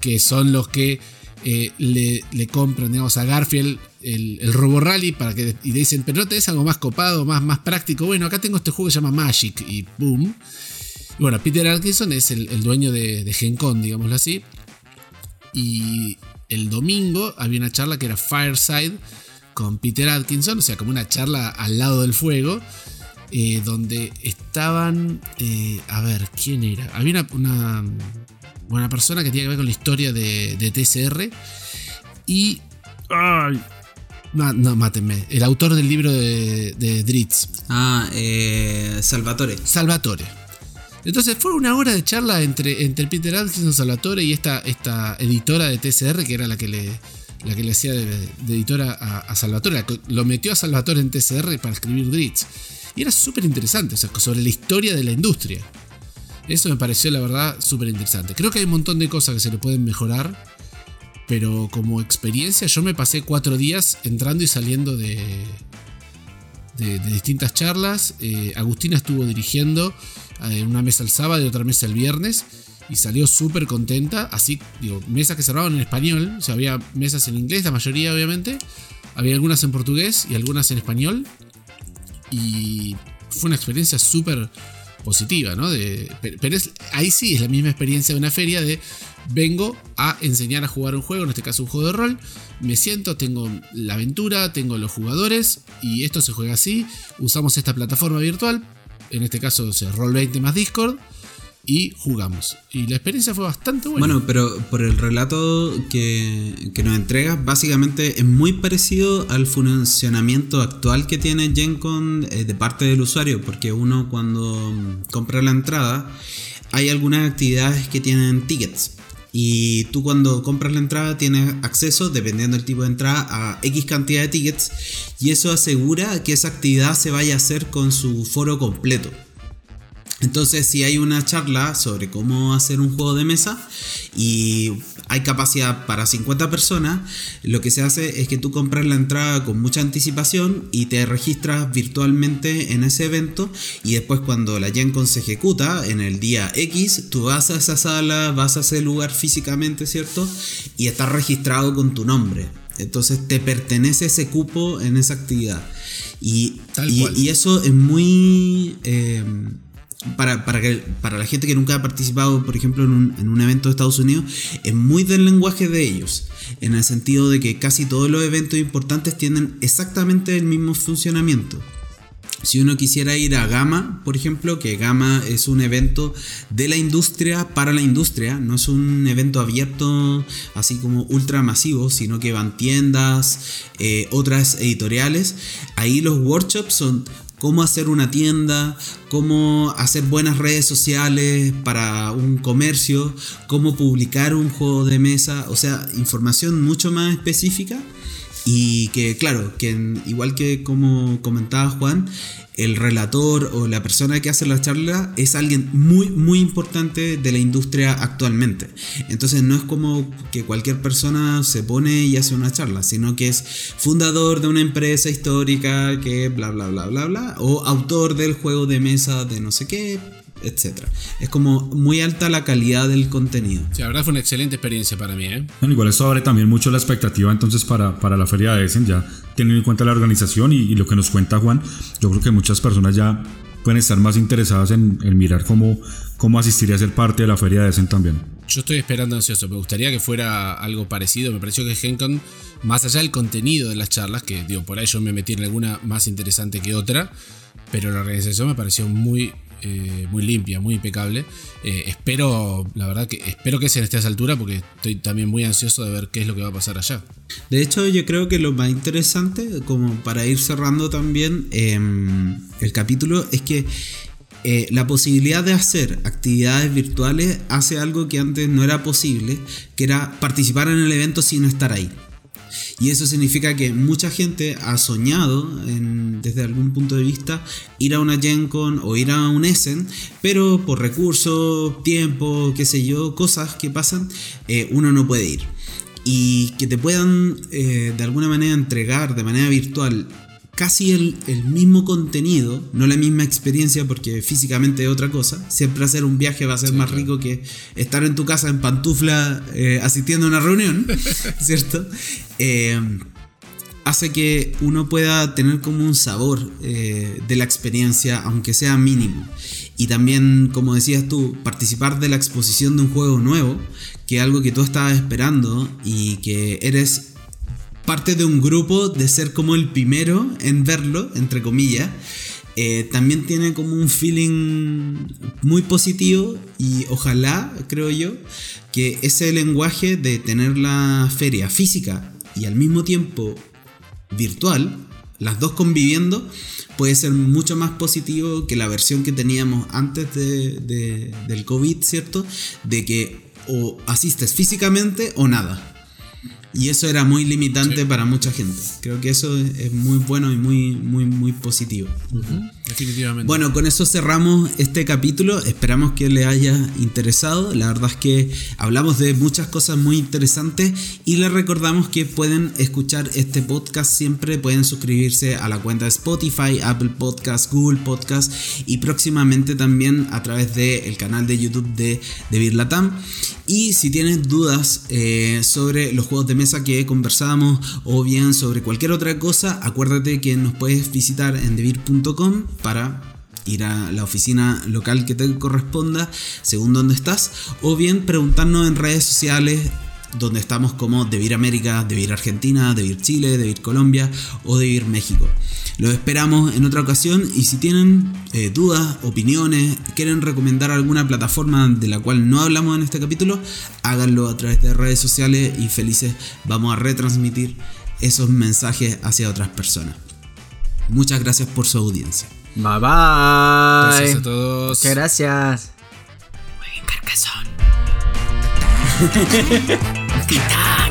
que son los que eh, le, compran, digamos, a Garfield el, el Robo Rally para que, y le dicen, pero no tenés algo más copado, más, más práctico. Bueno, acá tengo este juego que se llama Magic y boom. Y bueno, Peter Atkinson es el, el dueño de, de Gen Con, digámoslo así. Y el domingo había una charla que era Fireside con Peter Atkinson, o sea, como una charla al lado del fuego, eh, donde estaban, eh, a ver, ¿quién era? Había una, una persona que tenía que ver con la historia de, de TCR y... ¡Ay! No, no, mátenme. El autor del libro de, de Dritz. Ah, eh, Salvatore. Salvatore. Entonces fue una hora de charla entre, entre Peter Atkinson, Salvatore y esta, esta editora de TCR, que era la que le, la que le hacía de, de editora a, a Salvatore. Lo metió a Salvatore en TCR para escribir Dritz. Y era súper interesante, o sea, sobre la historia de la industria. Eso me pareció, la verdad, súper interesante. Creo que hay un montón de cosas que se le pueden mejorar. Pero como experiencia, yo me pasé cuatro días entrando y saliendo de, de, distintas charlas. Eh, Agustina estuvo dirigiendo eh, una mesa el sábado y otra mesa el viernes. Y salió súper contenta. Así, digo, mesas que cerraban en español. O sea, había mesas en inglés, la mayoría obviamente. Había algunas en portugués y algunas en español. Y fue una experiencia súper positiva, ¿no? Pero es, ahí sí es la misma experiencia de una feria de vengo a enseñar a jugar un juego, en este caso un juego de rol, me siento, tengo la aventura, tengo los jugadores y esto se juega así, usamos esta plataforma virtual, en este caso sea, Roll20 más Discord, y jugamos. Y la experiencia fue bastante buena. Bueno, pero por el relato que, nos entregas, básicamente es muy parecido al funcionamiento actual que tiene GenCon eh, de parte del usuario, porque uno cuando mm, compra la entrada hay algunas actividades que tienen tickets. Y tú cuando compras la entrada tienes acceso, dependiendo del tipo de entrada, a X cantidad de tickets. Y eso asegura que esa actividad se vaya a hacer con su foro completo. Entonces, si hay una charla sobre cómo hacer un juego de mesa y hay capacidad para 50 personas, lo que se hace es que tú compras la entrada con mucha anticipación y te registras virtualmente en ese evento y después cuando la Gen se ejecuta en el día X, tú vas a esa sala, vas a ese lugar físicamente, ¿cierto? Y estás registrado con tu nombre. Entonces te pertenece ese cupo en esa actividad. Y, y, y eso es muy... Eh, para, para, que, para la gente que nunca ha participado, por ejemplo, en un, en un, evento de Estados Unidos, es muy del lenguaje de ellos, en el sentido de que casi todos los eventos importantes tienen exactamente el mismo funcionamiento. Si uno quisiera ir a Gama, por ejemplo, que Gama es un evento de la industria para la industria, no es un evento abierto así como ultra masivo, sino que van tiendas, eh, otras editoriales, ahí los workshops son cómo hacer una tienda, cómo hacer buenas redes sociales para un comercio, cómo publicar un juego de mesa, o sea, información mucho más específica y que claro, que igual que como comentaba Juan, el relator o la persona que hace la charla es alguien muy muy importante de la industria actualmente. Entonces no es como que cualquier persona se pone y hace una charla, sino que es fundador de una empresa histórica que bla bla bla bla bla o autor del juego de mesa de no sé qué, etcétera. Es como muy alta la calidad del contenido. Sí, la verdad fue una excelente experiencia para mí. ¿eh? Bueno, igual esto abre también mucho la expectativa entonces para, para la feria de Essen, ya teniendo en cuenta la organización y, y, lo que nos cuenta Juan, yo creo que muchas personas ya pueden estar más interesadas en, en mirar cómo, cómo asistiría a ser parte de la feria de Essen también. Yo estoy esperando ansioso, me gustaría que fuera algo parecido, me pareció que GenCon, más allá del contenido de las charlas, que digo, por ahí yo me metí en alguna más interesante que otra, pero la organización me pareció muy, eh, muy limpia, muy impecable. Eh, espero, la verdad que espero que sea esté a esa altura porque estoy también muy ansioso de ver qué es lo que va a pasar allá. De hecho, yo creo que lo más interesante, como para ir cerrando también eh, el capítulo, es que eh, la posibilidad de hacer actividades virtuales hace algo que antes no era posible, que era participar en el evento sin estar ahí. Y eso significa que mucha gente ha soñado, desde algún punto de vista, ir a una Gen Con o ir a un Essen, pero por recursos, tiempo, qué sé yo, cosas que pasan, eh, uno no puede ir. Y que te puedan eh, de alguna manera entregar de manera virtual casi el, el, mismo contenido, no la misma experiencia porque físicamente es otra cosa. Siempre hacer un viaje va a ser sí, más claro. rico que estar en tu casa en pantufla eh, asistiendo a una reunión, ¿cierto? Eh, hace que uno pueda tener como un sabor eh, de la experiencia, aunque sea mínimo. Y también, como decías tú, participar de la exposición de un juego nuevo, que es algo que tú estabas esperando y que eres parte de un grupo de ser como el primero en verlo, entre comillas, eh, también tiene como un feeling muy positivo y ojalá, creo yo, que ese lenguaje de tener la feria física y al mismo tiempo virtual, las dos conviviendo, puede ser mucho más positivo que la versión que teníamos antes de, de, del COVID, ¿cierto? De que o asistes físicamente o nada. Y eso era muy limitante sí. para mucha gente. Creo que eso es muy bueno y muy, muy, muy positivo. Uh -huh. Definitivamente. Bueno, con eso cerramos este capítulo. Esperamos que les haya interesado. La verdad es que hablamos de muchas cosas muy interesantes y les recordamos que pueden escuchar este podcast siempre. Pueden suscribirse a la cuenta de Spotify, Apple Podcast, Google Podcast y próximamente también a través del de canal de YouTube de, de Birlatam. Y si tienes dudas eh, sobre los juegos de mesa que conversábamos o bien sobre cualquier otra cosa, acuérdate que nos puedes visitar en debir.com para ir a la oficina local que te corresponda según donde estás o bien preguntarnos en redes sociales donde estamos como Debir América, Debir Argentina, Debir Chile, Debir Colombia o Debir México. Los esperamos en otra ocasión y si tienen eh, dudas, opiniones, quieren recomendar alguna plataforma de la cual no hablamos en este capítulo, háganlo a través de redes sociales y felices vamos a retransmitir esos mensajes hacia otras personas. Muchas gracias por su audiencia. Bye bye. Gracias a todos. Muchas gracias. Jueguen carcasón. ¡Quita,